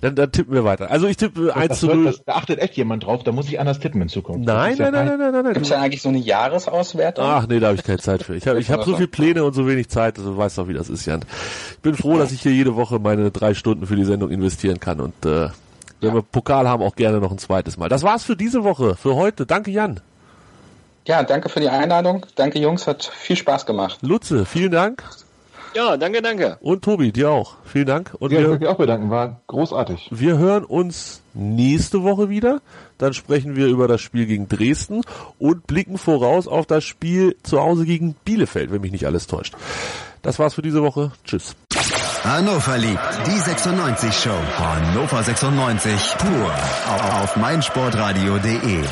Dann, dann tippen wir weiter. Also ich tippe 1 zu 0. Da achtet echt jemand drauf, da muss ich anders tippen in Zukunft. Nein, nein, nein, nein, nein, nein, nein. Gibt's da eigentlich so eine Jahresauswertung? Ach nee, da habe ich keine Zeit für. Ich habe ich hab so viel Pläne und so wenig Zeit, also du weißt doch, wie das ist, Jan. Ich bin froh, dass ich hier jede Woche meine drei Stunden für die Sendung investieren kann und äh, wenn ja. wir Pokal haben, auch gerne noch ein zweites Mal. Das war's für diese Woche, für heute. Danke, Jan. Ja, danke für die Einladung. Danke, Jungs. Hat viel Spaß gemacht. Lutze, vielen Dank. Ja, danke, danke. Und Tobi, dir auch. Vielen Dank. Und ja, wir, ich möchte auch bedanken. War großartig. Wir hören uns nächste Woche wieder. Dann sprechen wir über das Spiel gegen Dresden und blicken voraus auf das Spiel zu Hause gegen Bielefeld, wenn mich nicht alles täuscht. Das war's für diese Woche. Tschüss. Hannover liebt die 96 Show. Hannover 96 pur auf meinsportradio.de.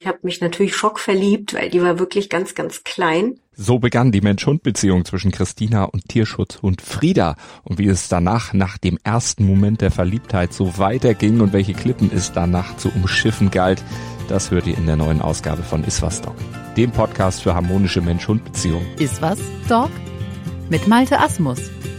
Ich habe mich natürlich schockverliebt, weil die war wirklich ganz, ganz klein. So begann die Mensch-Hund-Beziehung zwischen Christina und Tierschutzhund Frieda. Und wie es danach, nach dem ersten Moment der Verliebtheit, so weiterging und welche Klippen es danach zu umschiffen galt, das hört ihr in der neuen Ausgabe von Iswas Dog, dem Podcast für harmonische Mensch-Hund-Beziehungen. Iswas Dog? Mit Malte Asmus.